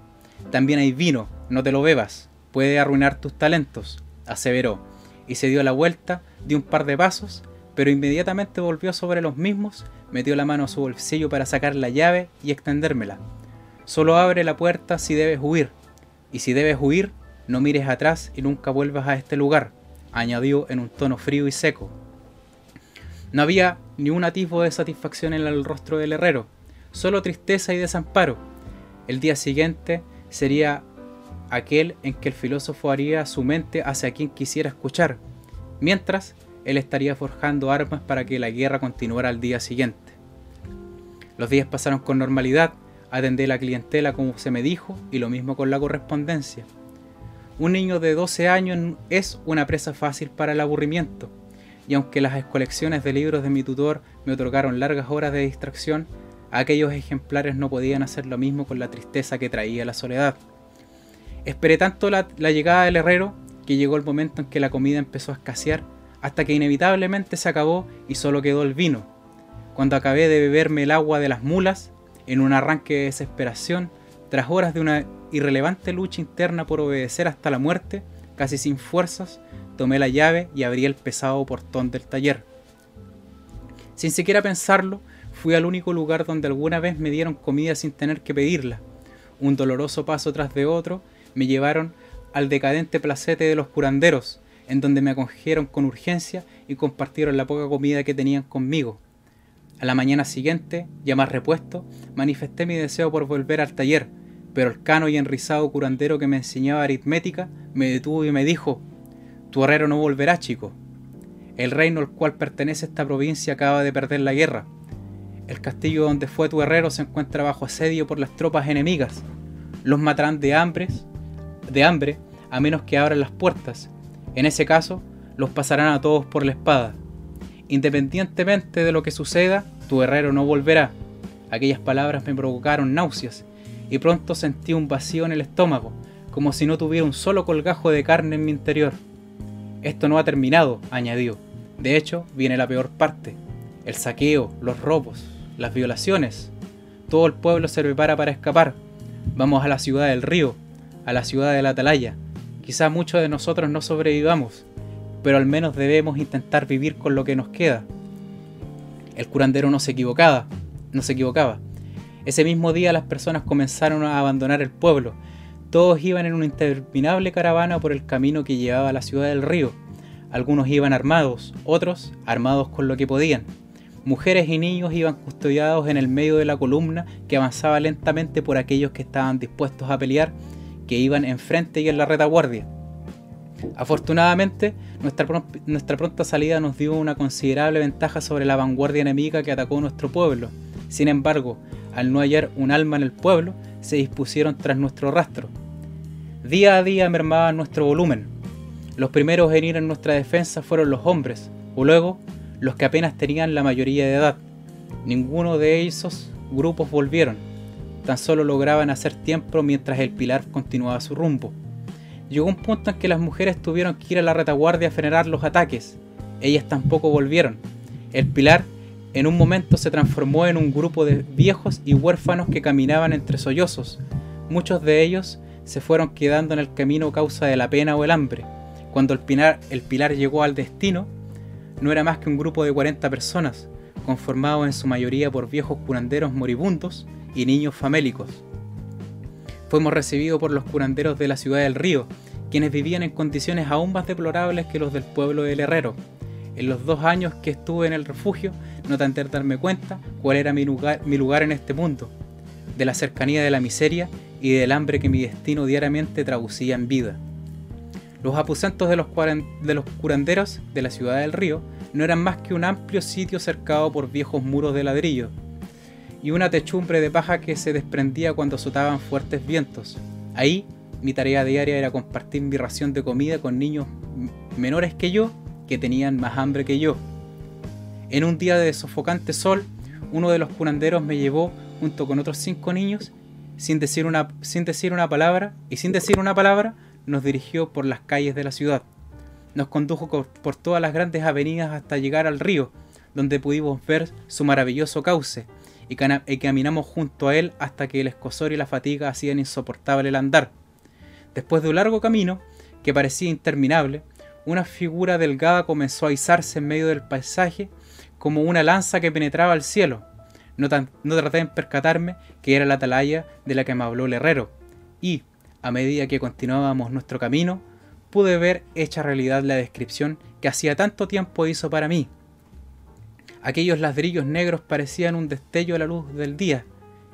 También hay vino, no te lo bebas, puede arruinar tus talentos, aseveró, y se dio la vuelta, dio un par de pasos, pero inmediatamente volvió sobre los mismos, metió la mano a su bolsillo para sacar la llave y extendérmela. Solo abre la puerta si debes huir, y si debes huir, no mires atrás y nunca vuelvas a este lugar, añadió en un tono frío y seco. No había ni un atisbo de satisfacción en el rostro del herrero, solo tristeza y desamparo. El día siguiente sería aquel en que el filósofo haría su mente hacia quien quisiera escuchar, mientras él estaría forjando armas para que la guerra continuara al día siguiente. Los días pasaron con normalidad, atendí la clientela como se me dijo y lo mismo con la correspondencia. Un niño de 12 años es una presa fácil para el aburrimiento, y aunque las colecciones de libros de mi tutor me otorgaron largas horas de distracción, aquellos ejemplares no podían hacer lo mismo con la tristeza que traía la soledad. Esperé tanto la, la llegada del herrero que llegó el momento en que la comida empezó a escasear, hasta que inevitablemente se acabó y solo quedó el vino. Cuando acabé de beberme el agua de las mulas, en un arranque de desesperación, tras horas de una irrelevante lucha interna por obedecer hasta la muerte, casi sin fuerzas, tomé la llave y abrí el pesado portón del taller. Sin siquiera pensarlo, fui al único lugar donde alguna vez me dieron comida sin tener que pedirla. Un doloroso paso tras de otro me llevaron al decadente placete de los curanderos, en donde me acogieron con urgencia y compartieron la poca comida que tenían conmigo. A la mañana siguiente, ya más repuesto, manifesté mi deseo por volver al taller, pero el cano y enrizado curandero que me enseñaba aritmética me detuvo y me dijo, Tu herrero no volverá, chico. El reino al cual pertenece esta provincia acaba de perder la guerra. El castillo donde fue tu herrero se encuentra bajo asedio por las tropas enemigas. Los matarán de hambre, de hambre, a menos que abran las puertas. En ese caso, los pasarán a todos por la espada. Independientemente de lo que suceda, tu herrero no volverá. Aquellas palabras me provocaron náuseas y pronto sentí un vacío en el estómago, como si no tuviera un solo colgajo de carne en mi interior. Esto no ha terminado, añadió. De hecho, viene la peor parte. El saqueo, los robos, las violaciones. Todo el pueblo se prepara para escapar. Vamos a la ciudad del río, a la ciudad de la atalaya. Quizá muchos de nosotros no sobrevivamos, pero al menos debemos intentar vivir con lo que nos queda. El curandero no se equivocaba, no se equivocaba. Ese mismo día las personas comenzaron a abandonar el pueblo. Todos iban en una interminable caravana por el camino que llevaba a la ciudad del río. Algunos iban armados, otros armados con lo que podían. Mujeres y niños iban custodiados en el medio de la columna que avanzaba lentamente por aquellos que estaban dispuestos a pelear, que iban enfrente y en la retaguardia. Afortunadamente, nuestra, nuestra pronta salida nos dio una considerable ventaja sobre la vanguardia enemiga que atacó nuestro pueblo. Sin embargo, al no hallar un alma en el pueblo, se dispusieron tras nuestro rastro. Día a día mermaba nuestro volumen. Los primeros en ir en nuestra defensa fueron los hombres, o luego los que apenas tenían la mayoría de edad. Ninguno de esos grupos volvieron, tan solo lograban hacer tiempo mientras el pilar continuaba su rumbo. Llegó un punto en que las mujeres tuvieron que ir a la retaguardia a frenar los ataques. Ellas tampoco volvieron. El pilar en un momento se transformó en un grupo de viejos y huérfanos que caminaban entre sollozos. Muchos de ellos se fueron quedando en el camino a causa de la pena o el hambre. Cuando el pilar, el pilar llegó al destino, no era más que un grupo de 40 personas, conformado en su mayoría por viejos curanderos moribundos y niños famélicos. Fuimos recibidos por los curanderos de la ciudad del río, quienes vivían en condiciones aún más deplorables que los del pueblo del Herrero. En los dos años que estuve en el refugio, no tanto darme cuenta cuál era mi lugar, en este mundo, de la cercanía de la miseria y del hambre que mi destino diariamente traducía en vida. Los aposentos de los, de los curanderos de la ciudad del río no eran más que un amplio sitio cercado por viejos muros de ladrillo y una techumbre de paja que se desprendía cuando azotaban fuertes vientos. Ahí mi tarea diaria era compartir mi ración de comida con niños menores que yo que tenían más hambre que yo. En un día de sofocante sol, uno de los curanderos me llevó junto con otros cinco niños, sin decir una, sin decir una palabra, y sin decir una palabra, nos dirigió por las calles de la ciudad. Nos condujo por todas las grandes avenidas hasta llegar al río, donde pudimos ver su maravilloso cauce, y, caminamos junto a él hasta que el escosor y la fatiga hacían insoportable el andar. Después de un largo camino, que parecía interminable, una figura delgada comenzó a izarse en medio del paisaje como una lanza que penetraba el cielo. No, traté de percatarme que era la atalaya de la que me habló el herrero, y, a medida que continuábamos nuestro camino, pude ver hecha realidad la descripción que hacía tanto tiempo hizo para mí. Aquellos ladrillos negros parecían un destello a la luz del día,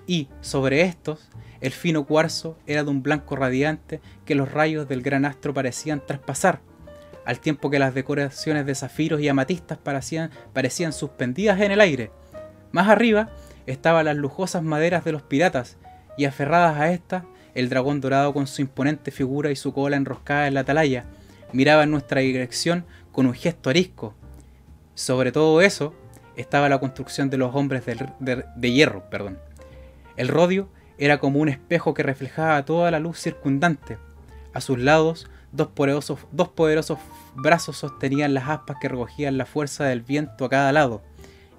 y, sobre estos, el fino cuarzo era de un blanco radiante que los rayos del gran astro parecían traspasar al tiempo que las decoraciones de zafiros y amatistas parecían, parecían suspendidas en el aire. Más arriba estaban las lujosas maderas de los piratas, y aferradas a estas, el dragón dorado con su imponente figura y su cola enroscada en la atalaya, miraba en nuestra dirección con un gesto arisco. Sobre todo eso estaba la construcción de los hombres de, hierro. Perdón. El rodio era como un espejo que reflejaba toda la luz circundante. A sus lados Dos poderosos, dos poderosos brazos sostenían las aspas que recogían la fuerza del viento a cada lado,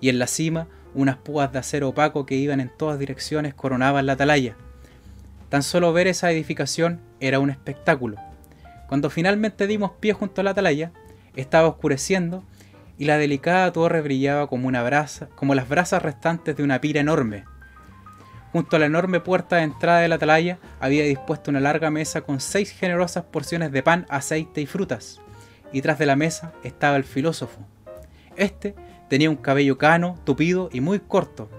y en la cima unas púas de acero opaco que iban en todas direcciones coronaban la atalaya. Tan solo ver esa edificación era un espectáculo. Cuando finalmente dimos pie junto a la atalaya, estaba oscureciendo y la delicada torre brillaba como una brasa, como las brasas restantes de una pira enorme. Junto a la enorme puerta de entrada de la atalaya había dispuesto una larga mesa con seis generosas porciones de pan, aceite y frutas, y tras de la mesa estaba el filósofo. Este tenía un cabello cano, tupido y muy corto,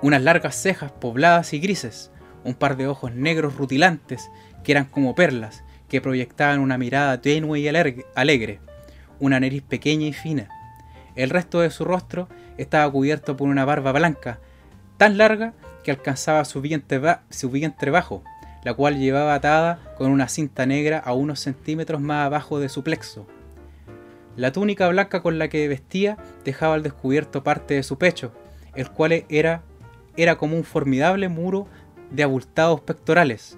unas largas cejas pobladas y grises, un par de ojos negros rutilantes que eran como perlas, que proyectaban una mirada tenue y alegre, una nariz pequeña y fina. El resto de su rostro estaba cubierto por una barba blanca, tan larga que alcanzaba su vientre, bajo, la cual llevaba atada con una cinta negra a unos centímetros más abajo de su plexo. La túnica blanca con la que vestía dejaba al descubierto parte de su pecho, el cual era, era como un formidable muro de abultados pectorales.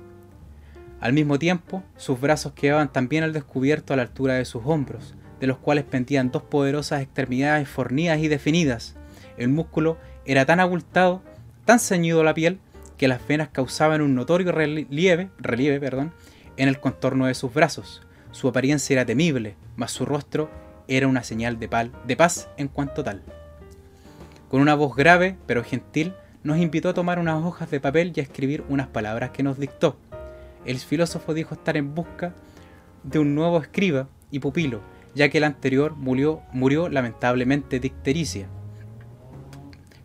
Al mismo tiempo, sus brazos quedaban también al descubierto a la altura de sus hombros, de los cuales pendían dos poderosas extremidades fornidas y definidas. El músculo era tan abultado tan ceñido la piel que las venas causaban un notorio relieve, relieve perdón, en el contorno de sus brazos. Su apariencia era temible, mas su rostro era una señal de, de paz en cuanto tal. Con una voz grave pero gentil, nos invitó a tomar unas hojas de papel y a escribir unas palabras que nos dictó. El filósofo dijo estar en busca de un nuevo escriba y pupilo, ya que el anterior murió, murió lamentablemente de ictericia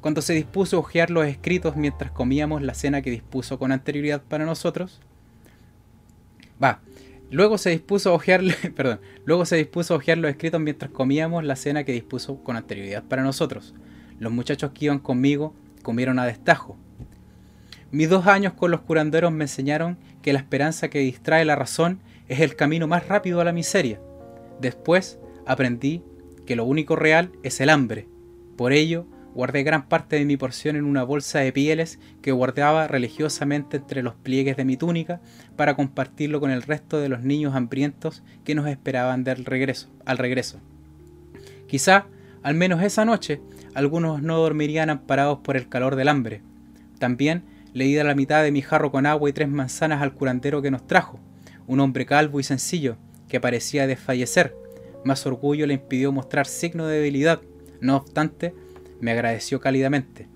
cuando se dispuso a hojear los escritos mientras comíamos la cena que dispuso con anterioridad para nosotros. Va, luego se dispuso a hojear, perdón, luego se dispuso a los escritos mientras comíamos la cena que dispuso con anterioridad para nosotros. Los muchachos que iban conmigo comieron a destajo. Mis dos años con los curanderos me enseñaron que la esperanza que distrae la razón es el camino más rápido a la miseria. Después aprendí que lo único real es el hambre. Por ello, Guardé gran parte de mi porción en una bolsa de pieles que guardaba religiosamente entre los pliegues de mi túnica para compartirlo con el resto de los niños hambrientos que nos esperaban del regreso, al regreso. Quizá, al menos esa noche, algunos no dormirían amparados por el calor del hambre. También le la mitad de mi jarro con agua y tres manzanas al curandero que nos trajo, un hombre calvo y sencillo, que parecía desfallecer. Más orgullo le impidió mostrar signo de debilidad. No obstante, me agradeció cálidamente.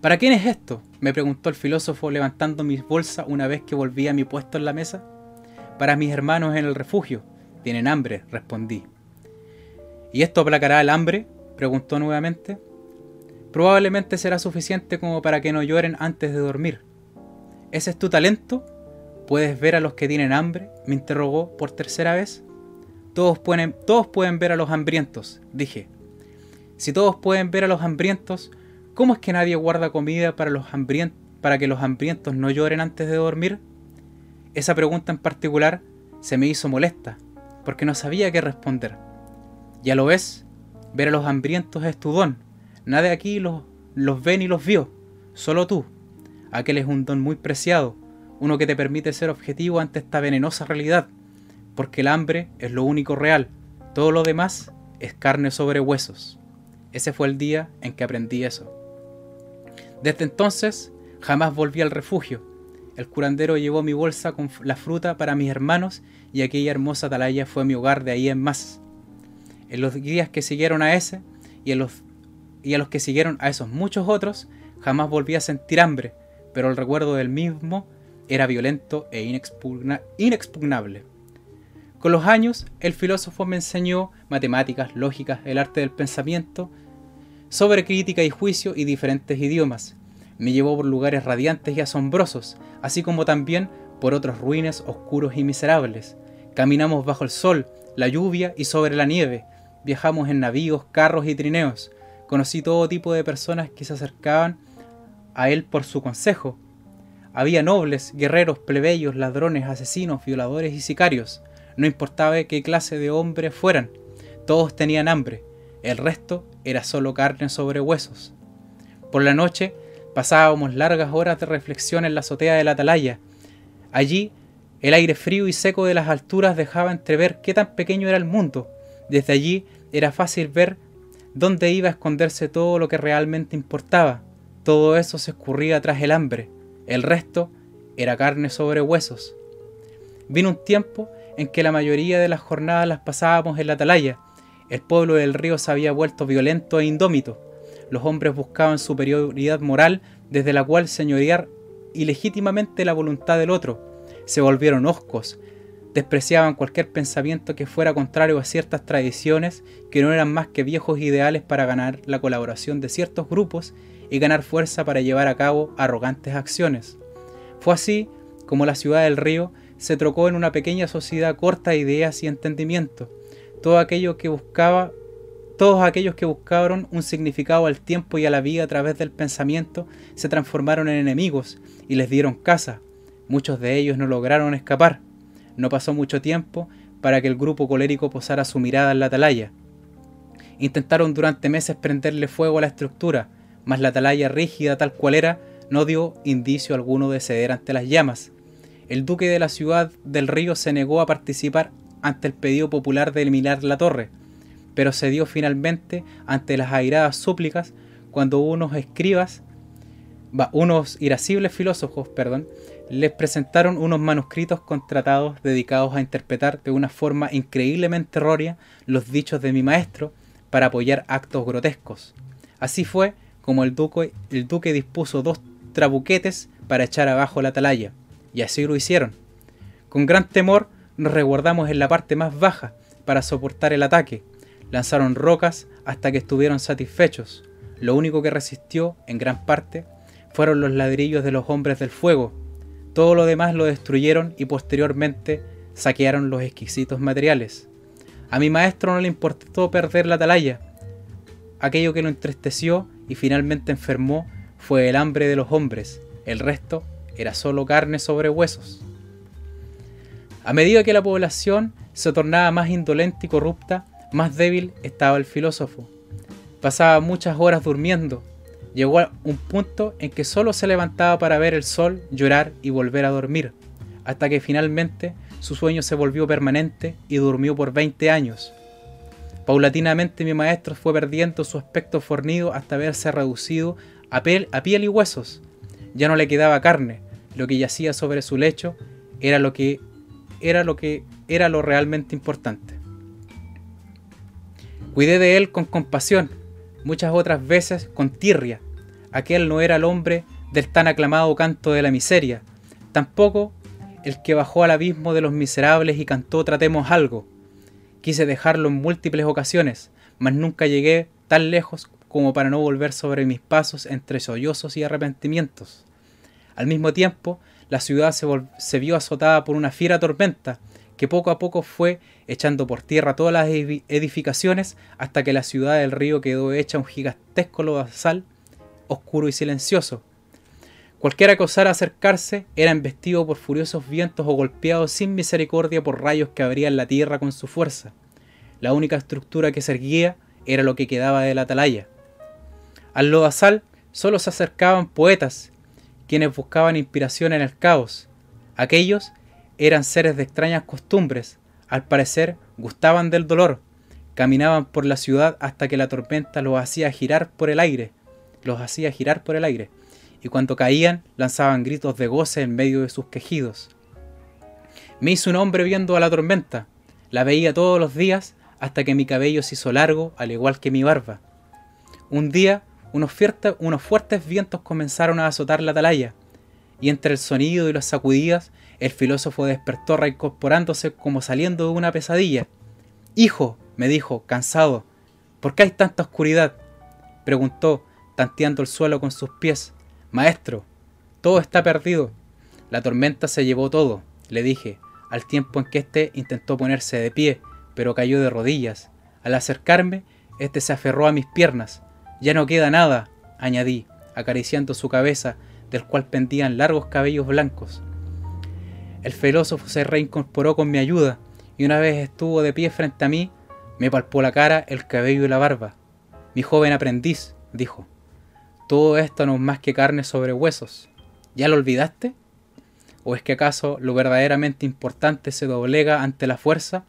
¿Para quién es esto? me preguntó el filósofo levantando mis bolsas una vez que volví a mi puesto en la mesa. Para mis hermanos en el refugio. Tienen hambre, respondí. ¿Y esto aplacará el hambre? preguntó nuevamente. Probablemente será suficiente como para que no lloren antes de dormir. ¿Ese es tu talento? ¿Puedes ver a los que tienen hambre? me interrogó por tercera vez. Todos pueden, todos pueden ver a los hambrientos, dije. Si todos pueden ver a los hambrientos, ¿cómo es que nadie guarda comida para, los para que los hambrientos no lloren antes de dormir? Esa pregunta en particular se me hizo molesta, porque no sabía qué responder. Ya lo ves, ver a los hambrientos es tu don. Nadie aquí los, los ve ni los vio, solo tú. Aquel es un don muy preciado, uno que te permite ser objetivo ante esta venenosa realidad, porque el hambre es lo único real, todo lo demás es carne sobre huesos. Ese fue el día en que aprendí eso. Desde entonces, jamás volví al refugio, el curandero llevó mi bolsa con la fruta para mis hermanos y aquella hermosa atalaya fue mi hogar de ahí en más. En los días que siguieron a ese y, los, y a los que siguieron a esos muchos otros, jamás volví a sentir hambre, pero el recuerdo del mismo era violento e inexpugnable. Con los años, el filósofo me enseñó matemáticas, lógicas, el arte del pensamiento, sobre crítica y juicio y diferentes idiomas, me llevó por lugares radiantes y asombrosos, así como también por otros ruines oscuros y miserables. Caminamos bajo el sol, la lluvia y sobre la nieve. Viajamos en navíos, carros y trineos. Conocí todo tipo de personas que se acercaban a él por su consejo. Había nobles, guerreros, plebeyos, ladrones, asesinos, violadores y sicarios. No importaba qué clase de hombres fueran, todos tenían hambre. El resto era solo carne sobre huesos. Por la noche Pasábamos largas horas de reflexión en la azotea de la atalaya. Allí, el aire frío y seco de las alturas dejaba entrever qué tan pequeño era el mundo. Desde allí era fácil ver dónde iba a esconderse todo lo que realmente importaba. Todo eso se escurría tras el hambre. El resto era carne sobre huesos. Vino un tiempo en que la mayoría de las jornadas las pasábamos en la atalaya. El pueblo del río se había vuelto violento e indómito los hombres buscaban superioridad moral desde la cual señorear ilegítimamente la voluntad del otro. Se volvieron hoscos, despreciaban cualquier pensamiento que fuera contrario a ciertas tradiciones que no eran más que viejos ideales para ganar la colaboración de ciertos grupos y ganar fuerza para llevar a cabo arrogantes acciones. Fue así como la ciudad del río se trocó en una pequeña sociedad corta de ideas y entendimiento. Todo aquello que buscaba todos aquellos que buscaron un significado al tiempo y a la vida a través del pensamiento se transformaron en enemigos y les dieron caza. Muchos de ellos no lograron escapar. No pasó mucho tiempo para que el grupo colérico posara su mirada en la atalaya. Intentaron durante meses prenderle fuego a la estructura, mas la atalaya rígida tal cual era no dio indicio alguno de ceder ante las llamas. El duque de la ciudad del río se negó a participar ante el pedido popular de eliminar la torre, pero cedió finalmente ante las airadas súplicas cuando unos escribas, unos irascibles filósofos, perdón, les presentaron unos manuscritos contratados dedicados a interpretar de una forma increíblemente errónea los dichos de mi maestro para apoyar actos grotescos. Así fue como el duque, el duque dispuso dos trabuquetes para echar abajo la atalaya, y así lo hicieron. Con gran temor nos resguardamos en la parte más baja para soportar el ataque, Lanzaron rocas hasta que estuvieron satisfechos. Lo único que resistió, en gran parte, fueron los ladrillos de los hombres del fuego. Todo lo demás lo destruyeron y posteriormente saquearon los exquisitos materiales. A mi maestro no le importó perder la atalaya. Aquello que lo entristeció y finalmente enfermó fue el hambre de los hombres. El resto era solo carne sobre huesos. A medida que la población se tornaba más indolente y corrupta, más débil estaba el filósofo. Pasaba muchas horas durmiendo. Llegó a un punto en que solo se levantaba para ver el sol, llorar y volver a dormir, hasta que finalmente su sueño se volvió permanente y durmió por 20 años. Paulatinamente mi maestro fue perdiendo su aspecto fornido hasta verse reducido a a piel y huesos. Ya no le quedaba carne, lo que yacía sobre su lecho era lo que era lo que era lo realmente importante. Cuidé de él con compasión, muchas otras veces con tirria. Aquel no era el hombre del tan aclamado canto de la miseria, tampoco el que bajó al abismo de los miserables y cantó Tratemos algo. Quise dejarlo en múltiples ocasiones, mas nunca llegué tan lejos como para no volver sobre mis pasos entre sollozos y arrepentimientos. Al mismo tiempo, la ciudad se, vio azotada por una fiera tormenta que poco a poco fue echando por tierra todas las edificaciones hasta que la ciudad del río quedó hecha un gigantesco lodazal oscuro y silencioso. Cualquiera que osara acercarse era embestido por furiosos vientos o golpeado sin misericordia por rayos que abrían la tierra con su fuerza. La única estructura que se erguía era lo que quedaba de la atalaya. Al lodazal solo se acercaban poetas, quienes buscaban inspiración en el caos. Aquellos eran seres de extrañas costumbres, al parecer gustaban del dolor, caminaban por la ciudad hasta que la tormenta los hacía girar por el aire, los hacía girar por el aire y cuando caían lanzaban gritos de goce en medio de sus quejidos. Me hizo un hombre viendo a la tormenta, la veía todos los días hasta que mi cabello se hizo largo, al igual que mi barba. Un día, unos, unos fuertes vientos comenzaron a azotar la atalaya, y entre el sonido y las sacudidas, el filósofo despertó reincorporándose como saliendo de una pesadilla. Hijo, me dijo, cansado, ¿por qué hay tanta oscuridad? preguntó, tanteando el suelo con sus pies. Maestro, todo está perdido. La tormenta se llevó todo, le dije, al tiempo en que éste intentó ponerse de pie, pero cayó de rodillas. Al acercarme, éste se aferró a mis piernas. Ya no queda nada, añadí, acariciando su cabeza, del cual pendían largos cabellos blancos. El filósofo se reincorporó con mi ayuda, y una vez estuvo de pie frente a mí, me palpó la cara, el cabello y la barba. Mi joven aprendiz, dijo, todo esto no es más que carne sobre huesos. ¿Ya lo olvidaste? ¿O es que acaso lo verdaderamente importante se doblega ante la fuerza?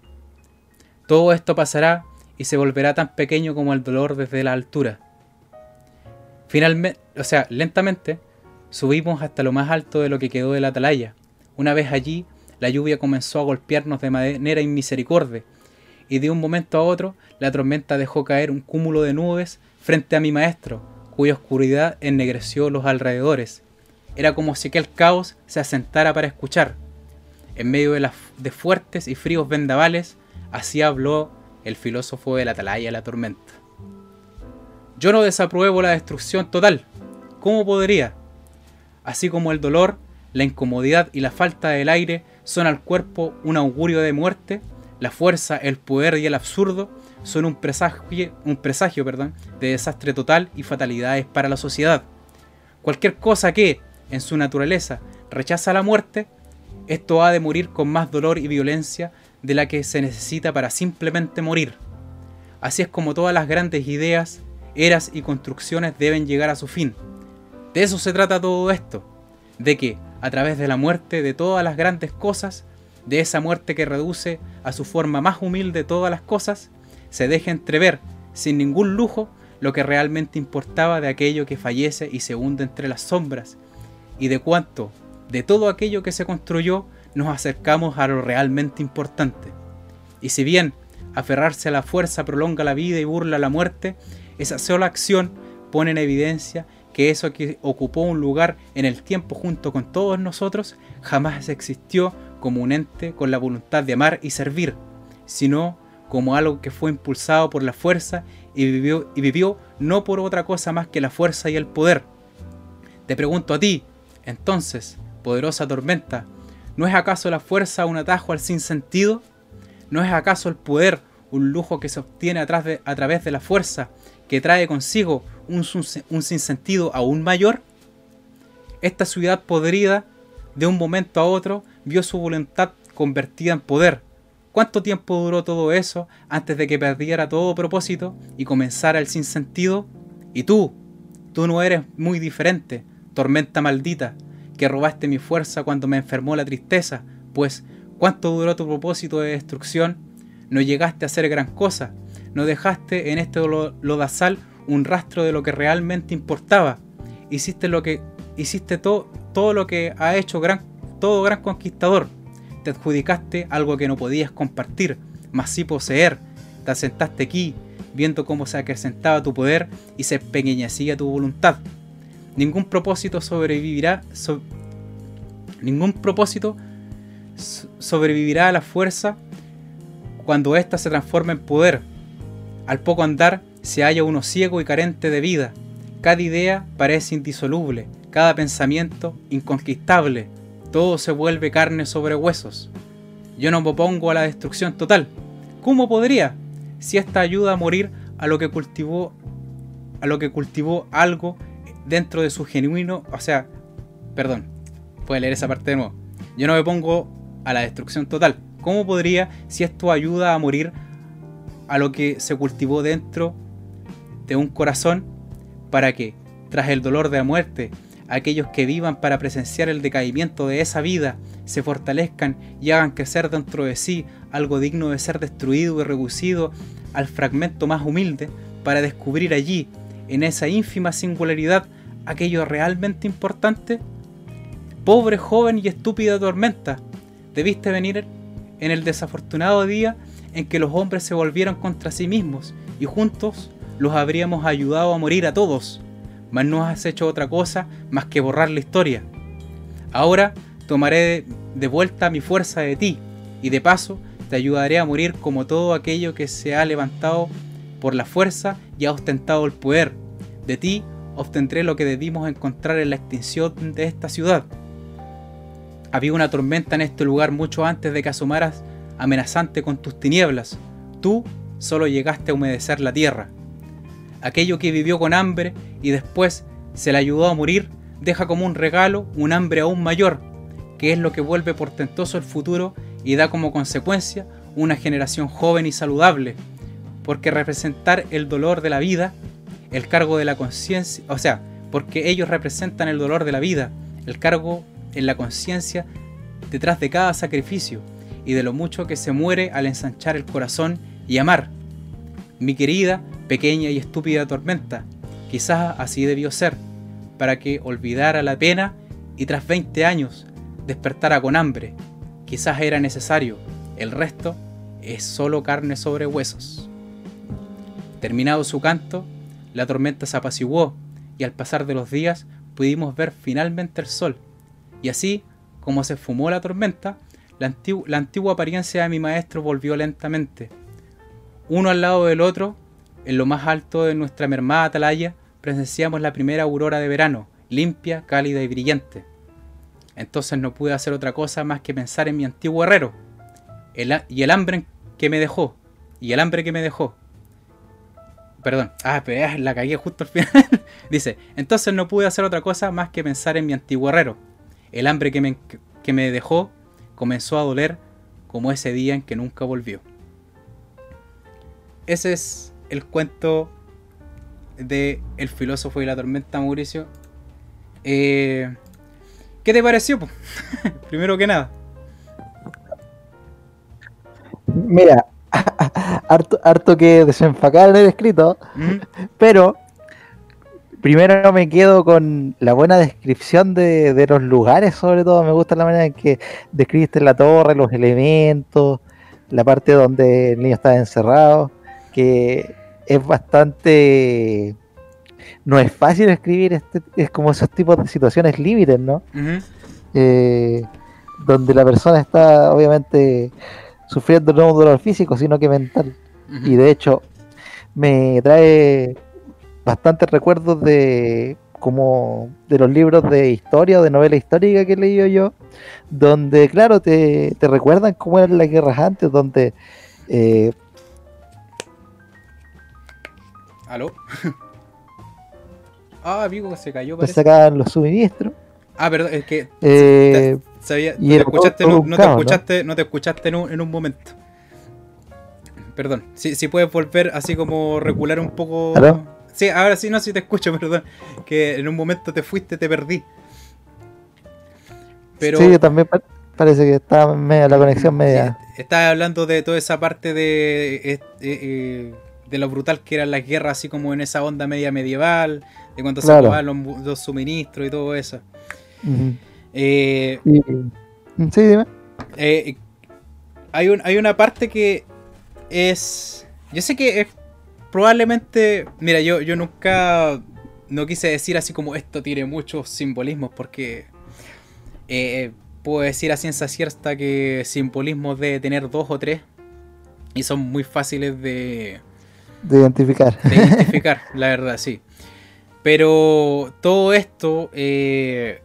Todo esto pasará y se volverá tan pequeño como el dolor desde la altura. Finalmente, o sea, lentamente, subimos hasta lo más alto de lo que quedó de la atalaya. Una vez allí, la lluvia comenzó a golpearnos de manera inmisericordia, y de un momento a otro, la tormenta dejó caer un cúmulo de nubes frente a mi maestro, cuya oscuridad ennegreció los alrededores. Era como si aquel caos se asentara para escuchar. En medio de, de fuertes y fríos vendavales, así habló el filósofo de la atalaya de la tormenta. Yo no desapruebo la destrucción total. ¿Cómo podría? Así como el dolor, la incomodidad y la falta del aire son al cuerpo un augurio de muerte, la fuerza, el poder y el absurdo son un presagio, un presagio perdón, de desastre total y fatalidades para la sociedad. Cualquier cosa que, en su naturaleza, rechaza la muerte, esto ha de morir con más dolor y violencia de la que se necesita para simplemente morir. Así es como todas las grandes ideas, eras y construcciones deben llegar a su fin. De eso se trata todo esto, de que, a través de la muerte de todas las grandes cosas, de esa muerte que reduce a su forma más humilde todas las cosas, se deja entrever, sin ningún lujo, lo que realmente importaba de aquello que fallece y se hunde entre las sombras, y de cuánto, de todo aquello que se construyó, nos acercamos a lo realmente importante. Y si bien aferrarse a la fuerza prolonga la vida y burla la muerte, esa sola acción pone en evidencia que eso que ocupó un lugar en el tiempo junto con todos nosotros jamás existió como un ente con la voluntad de amar y servir, sino como algo que fue impulsado por la fuerza y vivió, y vivió no por otra cosa más que la fuerza y el poder. Te pregunto a ti, entonces, poderosa tormenta, ¿no es acaso la fuerza un atajo al sinsentido? ¿No es acaso el poder un lujo que se obtiene a, través de la fuerza que trae consigo un, un sinsentido aún mayor? Esta ciudad podrida, de un momento a otro, vio su voluntad convertida en poder, ¿Cuánto tiempo duró todo eso antes de que perdiera todo propósito y comenzara el sinsentido? Y tú, tú no eres muy diferente, tormenta maldita, que robaste mi fuerza cuando me enfermó la tristeza, pues ¿cuánto duró tu propósito de destrucción? No llegaste a hacer gran cosa, no dejaste en este lodazal un rastro de lo que realmente importaba. Hiciste lo que hiciste todo, todo lo que ha hecho gran, todo gran conquistador te adjudicaste algo que no podías compartir, mas sí poseer. Te asentaste aquí, viendo cómo se acrecentaba tu poder y se empequeñecía tu voluntad. Ningún propósito sobrevivirá. ningún propósito sobrevivirá a la fuerza cuando ésta se transforma en poder. Al poco andar se halla uno ciego y carente de vida. Cada idea parece indisoluble, cada pensamiento inconquistable todo se vuelve carne sobre huesos. Yo no me opongo a la destrucción total. ¿Cómo podría? Si esta ayuda a morir a lo que cultivó a lo que cultivó algo dentro de su genuino, o sea, perdón, puede leer esa parte de nuevo. Yo no me pongo a la destrucción total. ¿Cómo podría si esto ayuda a morir a lo que se cultivó dentro de un corazón para que, tras el dolor de la muerte, aquellos que vivan para presenciar el decaimiento de esa vida se fortalezcan y hagan crecer dentro de sí algo digno de ser destruido y reducido al fragmento más humilde para descubrir allí, en esa ínfima singularidad, aquello realmente importante? Pobre joven y estúpida tormenta, debiste venir en el desafortunado día en que los hombres se volvieron contra sí mismos y juntos los habríamos ayudado a morir a todos, mas no has hecho otra cosa más que borrar la historia. Ahora tomaré de vuelta mi fuerza de ti y de paso te ayudaré a morir como todo aquello que se ha levantado por la fuerza y ha ostentado el poder. De ti obtendré lo que debimos encontrar en la extinción de esta ciudad. Había una tormenta en este lugar mucho antes de que asomaras amenazante con tus tinieblas. Tú solo llegaste a humedecer la tierra. Aquello que vivió con hambre y después se le ayudó a morir, deja como un regalo un hambre aún mayor, que es lo que vuelve portentoso el futuro y da como consecuencia una generación joven y saludable, porque representar el dolor de la vida, el cargo de la conciencia, o sea, porque ellos representan el dolor de la vida, el cargo en la conciencia detrás de cada sacrificio y de lo mucho que se muere al ensanchar el corazón y amar. Mi querida, pequeña y estúpida tormenta, quizás así debió ser, para que olvidara la pena y tras 20 años despertara con hambre. Quizás era necesario, el resto es solo carne sobre huesos. Terminado su canto, la tormenta se apaciguó y al pasar de los días pudimos ver finalmente el sol. Y así, como se fumó la tormenta, la, la antigua apariencia de mi maestro volvió lentamente. Uno al lado del otro, en lo más alto de nuestra mermada atalaya, presenciamos la primera aurora de verano, limpia, cálida y brillante. Entonces no pude hacer otra cosa más que pensar en mi antiguo herrero, y el hambre que me dejó, y el hambre que me dejó. Perdón, ah, pero ah, la cagué justo al final. Dice, entonces no pude hacer otra cosa más que pensar en mi antiguo herrero. El hambre que me, que me dejó comenzó a doler como ese día en que nunca volvió. Ese es el cuento de El filósofo y la tormenta, Mauricio. Eh, ¿Qué te pareció? Primero que nada. Mira, harto, harto que desenfacar en el escrito, pero primero me quedo con la buena descripción de, los lugares, sobre todo me gusta la manera en que describiste la torre, los elementos, la parte donde el niño estaba encerrado, que es bastante... No es fácil escribir, este, es como esos tipos de situaciones límites, ¿no? Eh, donde la persona está obviamente sufriendo no un dolor físico, sino que mental. Y de hecho, me trae bastantes recuerdos de como de los libros de historia o de novela histórica que he leído yo, donde, claro, te, recuerdan cómo eran las guerras antes, donde... Eh, ¿Aló? ah, amigo, se cayó. Se sacaban los suministros. Ah, perdón, es que eh, no, te escuchaste, no, te escuchaste, en un, momento. Perdón, si, si, puedes volver así como recular un poco. Sí, ahora sí, no, si te escucho, perdón. Que en un momento te fuiste, te perdí. Pero, sí, yo también parece que estaba media, la conexión media. estaba hablando de toda esa parte de, eh, eh, de lo brutal que eran las guerras, así como en esa onda media medieval, de cuando se acababan los, suministros y todo eso. Eh, sí, dime. Eh, hay, un, hay una parte que es. Yo sé que es probablemente. Mira, yo, yo nunca. No quise decir así como esto tiene muchos simbolismos, porque. Eh, puedo decir a ciencia cierta que simbolismos debe tener dos o tres. Y son muy fáciles de. De identificar. De identificar, la verdad, sí. Pero todo esto. Eh,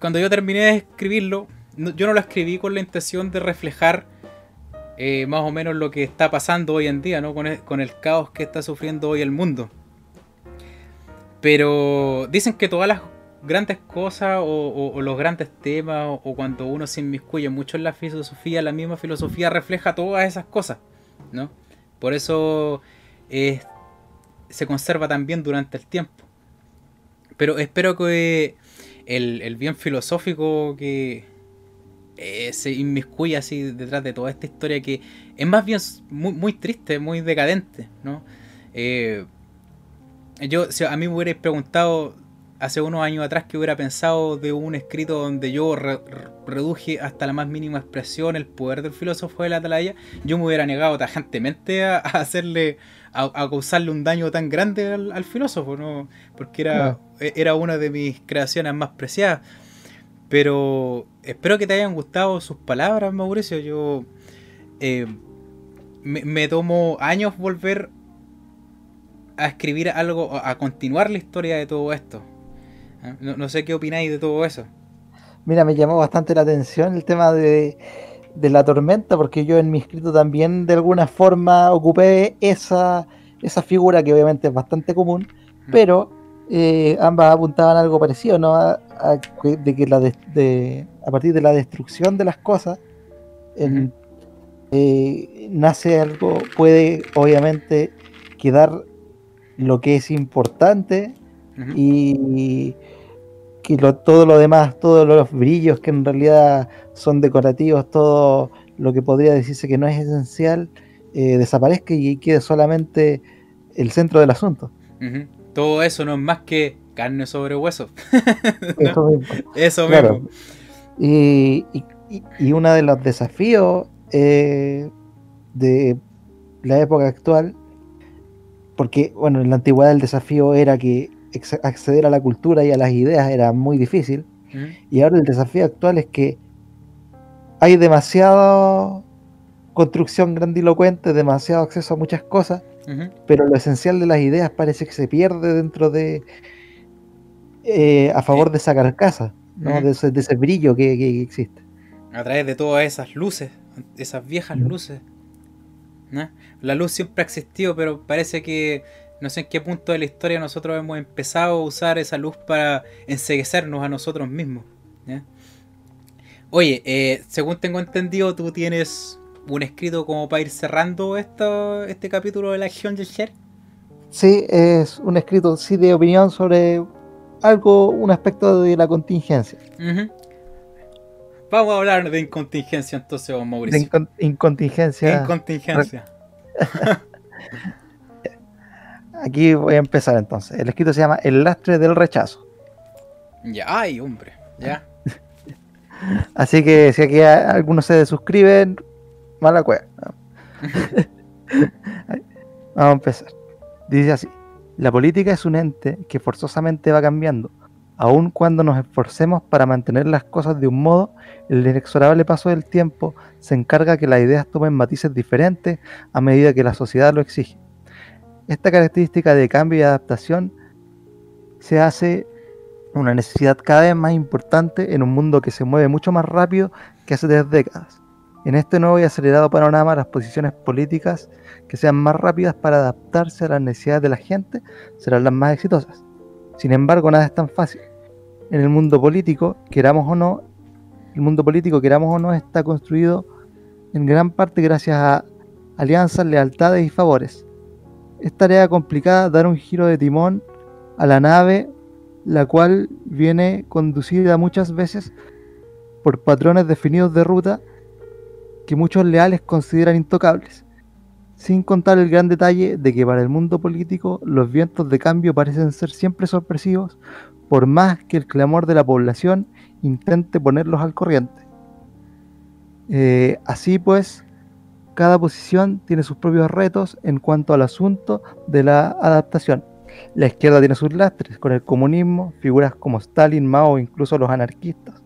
cuando yo terminé de escribirlo, yo no lo escribí con la intención de reflejar eh, más o menos lo que está pasando hoy en día, ¿no? Con el, con el caos que está sufriendo hoy el mundo. Pero dicen que todas las grandes cosas o, los grandes temas o, cuando uno se inmiscuye mucho en la filosofía, la misma filosofía refleja todas esas cosas, ¿no? Por eso se conserva también durante el tiempo. Pero espero que el, bien filosófico que eh, se inmiscuye así detrás de toda esta historia que es más bien muy, muy triste, muy decadente, ¿no? Eh, yo, si a mí me hubierais preguntado hace unos años atrás que hubiera pensado de un escrito donde yo reduje hasta la más mínima expresión el poder del filósofo de la atalaya, yo me hubiera negado tajantemente a, hacerle, a, causarle un daño tan grande al, filósofo, ¿no? Porque era, e, era una de mis creaciones más preciadas. Pero espero que te hayan gustado sus palabras, Mauricio. Yo eh, me tomo años volver a escribir algo, a continuar la historia de todo esto. No, sé qué opináis de todo eso. Mira, me llamó bastante la atención el tema de, la tormenta, porque yo en mi escrito también de alguna forma ocupé esa, esa figura que obviamente es bastante común, pero eh, ambas apuntaban a algo parecido, ¿no? A, de que la de, a partir de la destrucción de las cosas eh, nace algo, puede obviamente quedar lo que es importante y que todo lo demás, todos los brillos que en realidad son decorativos, todo lo que podría decirse que no es esencial, eh, desaparezca y quede solamente el centro del asunto. Todo eso no es más que carne sobre hueso. Eso mismo. Eso mismo. Y, y, uno de los desafíos eh, de la época actual, porque bueno, en la antigüedad el desafío era que acceder a la cultura y a las ideas era muy difícil. Y ahora el desafío actual es que hay demasiada construcción grandilocuente, demasiado acceso a muchas cosas, pero lo esencial de las ideas parece que se pierde dentro de... Eh, a favor de esa carcasa, de, ese, brillo que, existe. A través de todas esas luces, esas viejas luces. La luz siempre ha existido, pero parece que no sé en qué punto de la historia nosotros hemos empezado a usar esa luz para enseguecernos a nosotros mismos. Oye, eh, según tengo entendido, tú tienes un escrito como para ir cerrando esto, este capítulo de la acción del Share. Sí, es un escrito sí de opinión sobre algo, un aspecto de la contingencia. Vamos a hablar de incontingencia entonces, Mauricio. De incontingencia. Incontingencia. Aquí voy a empezar entonces. El escrito se llama El lastre del rechazo. Ya, ay, hombre, ya. Así que si aquí algunos se suscriben, mala cueva. Vamos a empezar. Dice así: La política es un ente que forzosamente va cambiando. Aun cuando nos esforcemos para mantener las cosas de un modo, el inexorable paso del tiempo se encarga que las ideas tomen matices diferentes a medida que la sociedad lo exige. Esta característica de cambio y adaptación se hace una necesidad cada vez más importante en un mundo que se mueve mucho más rápido que hace tres décadas. En este nuevo y acelerado panorama, las posiciones políticas que sean más rápidas para adaptarse a las necesidades de la gente serán las más exitosas. Sin embargo, nada es tan fácil. En el mundo político, queramos o no, el mundo político, queramos o no, está construido en gran parte gracias a alianzas, lealtades y favores es tarea complicada dar un giro de timón a la nave, la cual viene conducida muchas veces por patrones definidos de ruta que muchos leales consideran intocables, sin contar el gran detalle de que para el mundo político los vientos de cambio parecen ser siempre sorpresivos, por más que el clamor de la población intente ponerlos al corriente. Eh, así pues, cada posición tiene sus propios retos en cuanto al asunto de la adaptación. La izquierda tiene sus lastres con el comunismo, figuras como Stalin, Mao e incluso los anarquistas.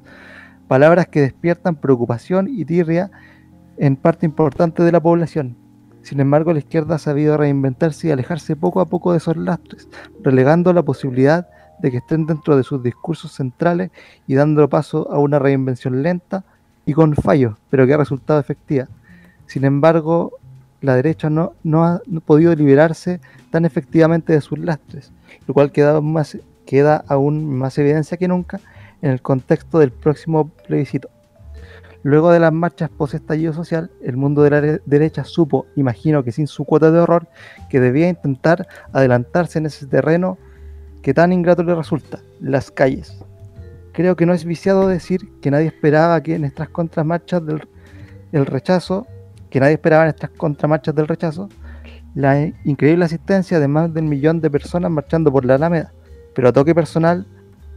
Palabras que despiertan preocupación y tirria en parte importante de la población. Sin embargo, la izquierda ha sabido reinventarse y alejarse poco a poco de esos lastres, relegando la posibilidad de que estén dentro de sus discursos centrales y dando paso a una reinvención lenta y con fallos, pero que ha resultado efectiva. Sin embargo, la derecha no, no ha podido liberarse tan efectivamente de sus lastres, lo cual queda, más, queda aún más evidencia que nunca en el contexto del próximo plebiscito. Luego de las marchas post-estallido social, el mundo de la derecha supo, imagino que sin su cuota de horror, que debía intentar adelantarse en ese terreno que tan ingrato le resulta, las calles. Creo que no es viciado decir que nadie esperaba que en estas contramarchas del el rechazo, que nadie esperaba en estas contramarchas del rechazo, la increíble asistencia de más de un millón de personas marchando por la Alameda, pero a toque personal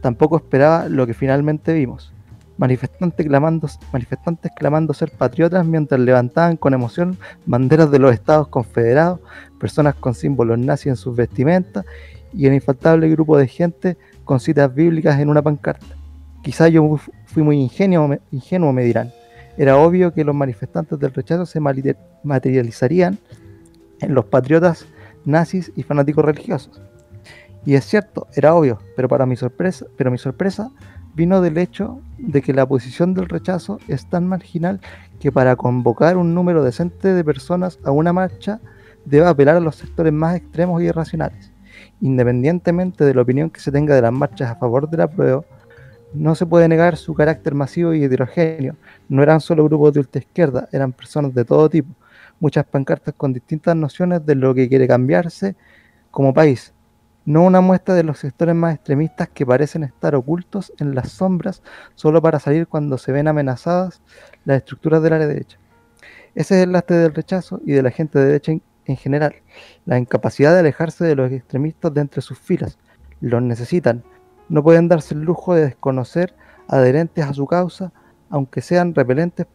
tampoco esperaba lo que finalmente vimos. Manifestantes clamando, manifestantes clamando ser patriotas mientras levantaban con emoción banderas de los estados confederados, personas con símbolos nazis en sus vestimentas y el infaltable grupo de gente con citas bíblicas en una pancarta. Quizá yo fui muy ingenuo, ingenuo, me dirán. Era obvio que los manifestantes del rechazo se materializarían en los patriotas nazis y fanáticos religiosos. Y es cierto, era obvio, pero para mi sorpresa, pero mi sorpresa vino del hecho de que la posición del rechazo es tan marginal que para convocar un número decente de personas a una marcha debe apelar a los sectores más extremos y irracionales. Independientemente de la opinión que se tenga de las marchas a favor de la prueba, no se puede negar su carácter masivo y heterogéneo. No eran solo grupos de ultraizquierda, eran personas de todo tipo. Muchas pancartas con distintas nociones de lo que quiere cambiarse como país. No una muestra de los sectores más extremistas que parecen estar ocultos en las sombras solo para salir cuando se ven amenazadas las estructuras de la derecha. Ese es el lastre del rechazo y de la gente de derecha en general, la incapacidad de alejarse de los extremistas de entre sus filas. Los necesitan. No pueden darse el lujo de desconocer adherentes a su causa, aunque sean repelentes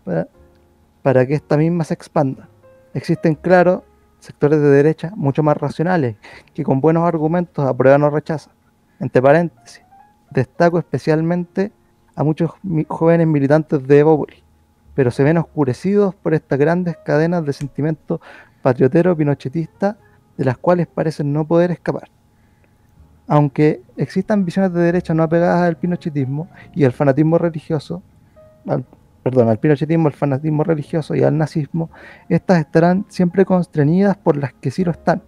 para, que esta misma se expanda. Existen, claro, sectores de derecha mucho más racionales, que con buenos argumentos aprueban o rechazan. Entre paréntesis, destaco especialmente a muchos jóvenes militantes de Evópolis, pero se ven oscurecidos por estas grandes cadenas de sentimientos patriotero pinochetista de las cuales parecen no poder escapar. Aunque existan visiones de derecha no apegadas al pinochetismo y al fanatismo religioso, perdón, al pinochetismo, al fanatismo religioso y al nazismo, estas estarán siempre constreñidas por las que sí lo están.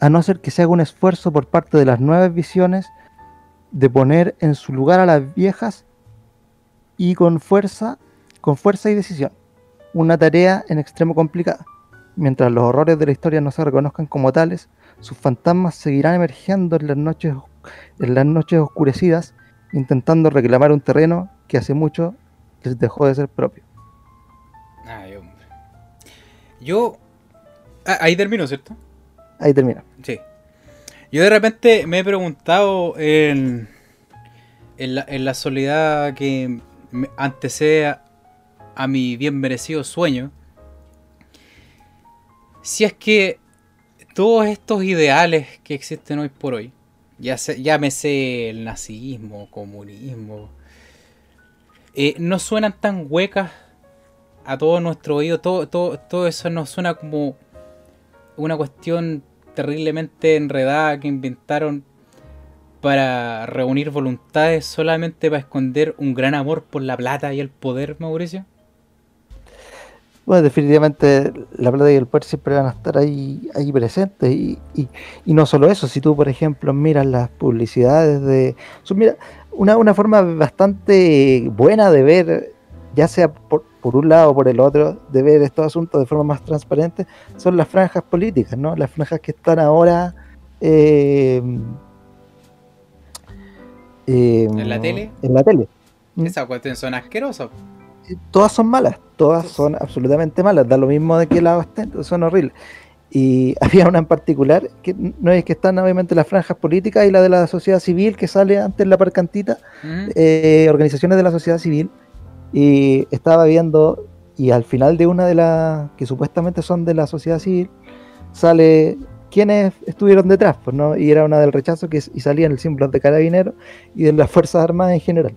A no ser que se haga un esfuerzo por parte de las nuevas visiones de poner en su lugar a las viejas y con fuerza, con fuerza y decisión una tarea en extremo complicada. Mientras los horrores de la historia no se reconozcan como tales, sus fantasmas seguirán emergiendo en las noches, en las noches oscurecidas, intentando reclamar un terreno que hace mucho les dejó de ser propio. Ay, hombre. Yo... Ah, ahí termino, ¿cierto? Ahí termina. Sí. Yo de repente me he preguntado en, en, la, en la soledad que antecede a mi bien merecido sueño, si es que todos estos ideales que existen hoy por hoy, ya llámese el nazismo, comunismo, eh, no suenan tan huecas a todo nuestro oído, todo, todo, todo eso nos suena como una cuestión terriblemente enredada que inventaron para reunir voluntades solamente para esconder un gran amor por la plata y el poder, Mauricio? Bueno, definitivamente la plata y el poder siempre van a estar ahí, ahí presentes. Y, y, no solo eso, si tú, por ejemplo, miras las publicidades de... Mira, una, una forma bastante buena de ver, ya sea por, por un lado o por el otro, de ver estos asuntos de forma más transparente, son las franjas políticas, ¿no? Las franjas que están ahora... Eh, ¿En la tele? En la tele. Esa cuestión son asquerosas todas son malas, todas son absolutamente malas, da lo mismo de qué lado estén, son horribles. Y había una en particular, que no es que están obviamente las franjas políticas y la de la sociedad civil que sale antes en la parcantita, eh, organizaciones de la sociedad civil, y estaba viendo, y al final de una de las que supuestamente son de la sociedad civil, sale quiénes estuvieron detrás, pues, ¿no? y era una del rechazo que, y salían el símbolo de carabineros y de las Fuerzas Armadas en general.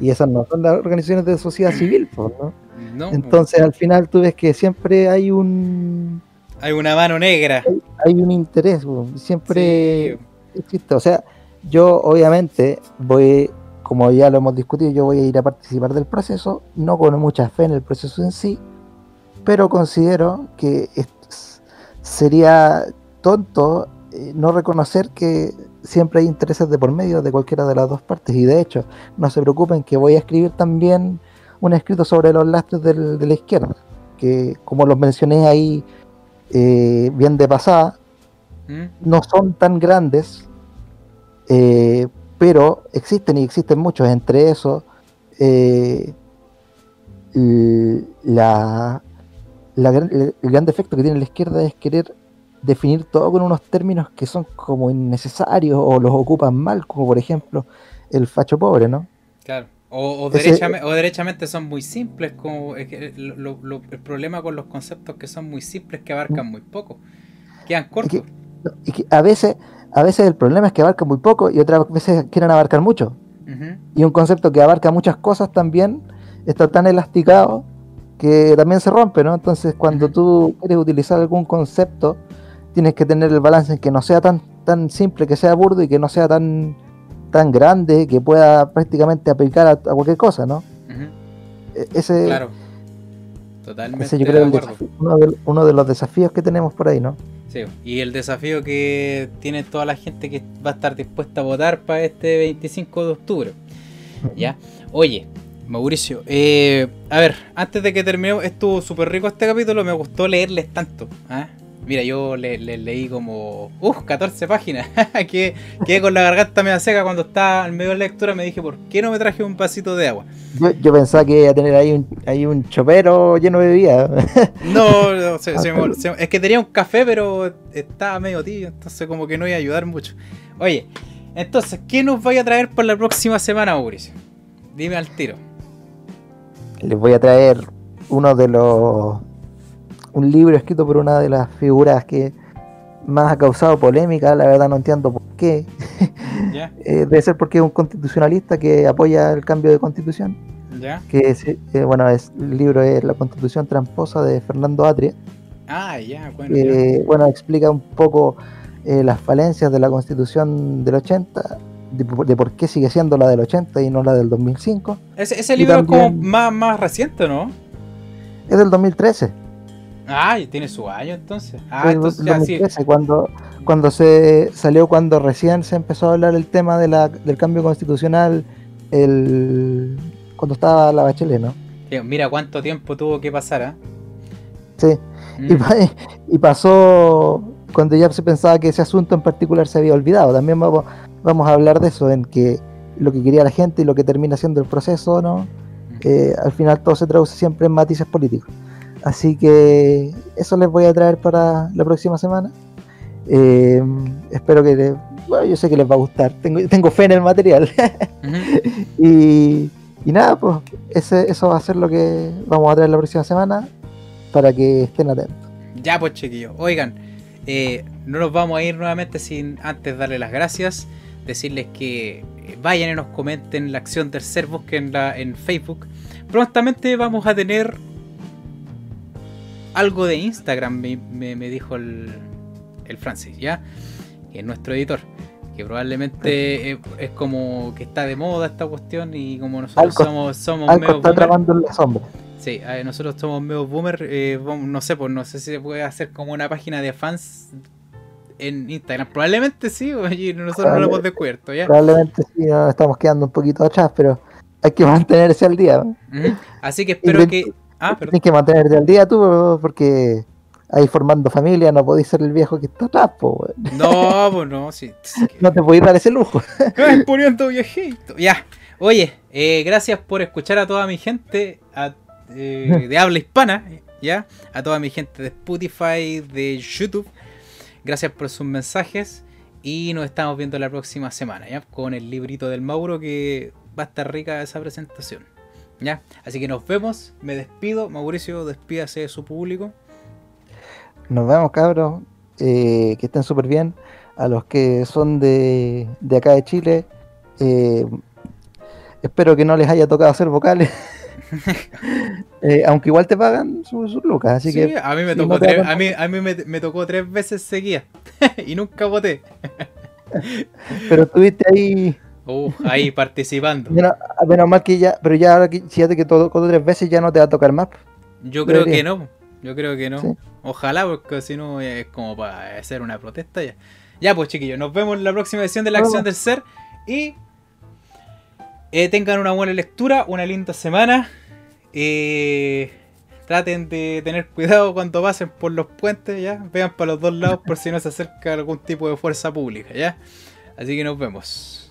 Y esas no son las organizaciones de sociedad civil, ¿no? Entonces al final tú ves que siempre hay un... Hay una mano negra. Hay, un interés, siempre... existe. O sea, yo obviamente voy, como ya lo hemos discutido, yo voy a ir a participar del proceso, no con mucha fe en el proceso en sí, pero considero que es- sería tonto eh, no reconocer que siempre hay intereses de por medio de cualquiera de las dos partes. Y de hecho, no se preocupen que voy a escribir también un escrito sobre los lastres del- de la izquierda, que como los mencioné ahí eh, bien de pasada, ¿Mm? no son tan grandes, eh, pero existen y existen muchos. Entre esos, eh, la, la el gran defecto que tiene la izquierda es querer definir todo con unos términos que son como innecesarios o los ocupan mal, como por ejemplo el facho pobre, ¿no? Claro. O, o, Ese- derechame- o derechamente son muy simples, como es que lo- lo- el problema con los conceptos que son muy simples que abarcan muy poco. Quedan cortos. Y que a veces, a veces el problema es que abarcan muy poco y otras veces quieren abarcar mucho. Y un concepto que abarca muchas cosas también está tan elasticado que también se rompe, ¿no? Entonces cuando Ujú. tú quieres utilizar algún concepto, tienes que tener el balance en que no sea tan, tan simple, que sea burdo y que no sea tan, tan grande, que pueda prácticamente aplicar a, a cualquier cosa, ¿no? E- Ese, Claro. Totalmente ese yo creo uno, de, uno de los desafíos que tenemos por ahí, ¿no? Sí, y el desafío que tiene toda la gente que va a estar dispuesta a votar para este 25 de octubre. ¿Ya? Oye, Mauricio, eh, a ver, antes de que terminemos, estuvo súper rico este capítulo, me gustó leerles tanto. ¿ah? Mira, yo le, le leí como, uff, 14 páginas. que quedé con la garganta media seca cuando estaba en medio de la lectura. Me dije, ¿por qué no me traje un vasito de agua? Yo, yo pensaba que iba a tener ahí un, ahí un chopero lleno de bebida. No, no, se- se me- se- es que tenía un café, pero estaba medio tibio, entonces como que no iba a ayudar mucho. Oye, entonces, ¿qué nos vaya a traer para la próxima semana, Mauricio? Dime al tiro. les voy a traer uno de los un libro escrito por una de las figuras que más ha causado polémica, la verdad no entiendo por qué. Eh, debe ser porque es un constitucionalista que apoya el cambio de constitución, que es, eh, bueno, es, el libro es La Constitución Tramposa de Fernando Atria, Ah, ya, bueno. que bueno, explica un poco eh, las falencias de la Constitución del 80, de, por- de por qué sigue siendo la del 80 y no la del 2005. Ese, ese libro es como más, más reciente, ¿no? Es del 2013. Ah, y tiene su año entonces. Ah, entonces ya sí. 2013, cuando, cuando se salió, cuando recién se empezó a hablar el tema de la, del cambio constitucional, el, cuando estaba la Bachelet, ¿no? Sí, Mira cuánto tiempo tuvo que pasar, ¿ah? Sí, Mm. y, pa- y pasó cuando ya se pensaba que ese asunto en particular se había olvidado. También vamos, vamos a hablar de eso, en que lo que quería la gente y lo que termina siendo el proceso, ¿no? Eh, al final todo se traduce siempre en matices políticos. Así que eso les voy a traer para la próxima semana. Eh, espero que les, bueno, yo sé que les va a gustar. Tengo, tengo fe en el material. Y, y nada, pues ese, eso va a ser lo que vamos a traer la próxima semana para que estén atentos. Ya pues chiquillos, oigan, eh, no nos vamos a ir nuevamente sin antes darle las gracias, decirles que eh, vayan y nos comenten la acción tercer, busquenla en Facebook. Prontamente vamos a tener algo de Instagram, me, me- me dijo el, el Francis, ¿ya? Que es nuestro editor. Que probablemente es como que está de moda esta cuestión y como nosotros Alco- somos, somos Algo medio está boomer, tramando en la sombra. Sí, nosotros somos medio boomer, eh, no sé, pues no sé si se puede hacer como una página de fans en Instagram. Probablemente sí, oye, nosotros no lo hemos descubierto, ¿ya? Probablemente sí nos estamos quedando un poquito atrás, pero hay que mantenerse al día. ¿no? Así que espero que... Ah. Tienes que mantenerte al día tú, porque ahí formando familia no podéis ser el viejo que está atrás, po. No, pues no, sí. no te podéis dar ese lujo. Poniendo viejito. Ya. Oye, eh, gracias por escuchar a toda mi gente a- eh, de habla hispana, ¿ya? A toda mi gente de Spotify, de YouTube. Gracias por sus mensajes. Y nos estamos viendo la próxima semana, ¿ya? Con el librito del Mauro que va a estar rica esa presentación. ¿Ya? Así que nos vemos. Me despido. Mauricio, despídase de su público. Nos vemos, cabros. eh, que estén súper bien. A los que son de, de acá de Chile, eh, espero que no les haya tocado hacer vocales. Eh, aunque igual te pagan sus sus lucas, así Sí, que a mí me si tocó no tres, da a mí, a mí me, me tocó tres veces seguidas. y nunca voté. Pero estuviste ahí. Uh, ahí participando. Menos, menos mal que ya, pero ya ahora que fíjate que todo, todo tres veces ya no te va a tocar más. Yo creo Debería. que no. Yo creo que no. Sí. Ojalá, porque si no es como para hacer una protesta ya. Ya pues chiquillos, nos vemos en la próxima edición de la acción del ser. Y eh, tengan una buena lectura, una linda semana. Eh, traten de tener cuidado cuando pasen por los puentes, ya. Vean para los dos lados por si no se acerca algún tipo de fuerza pública, ya. Así que nos vemos.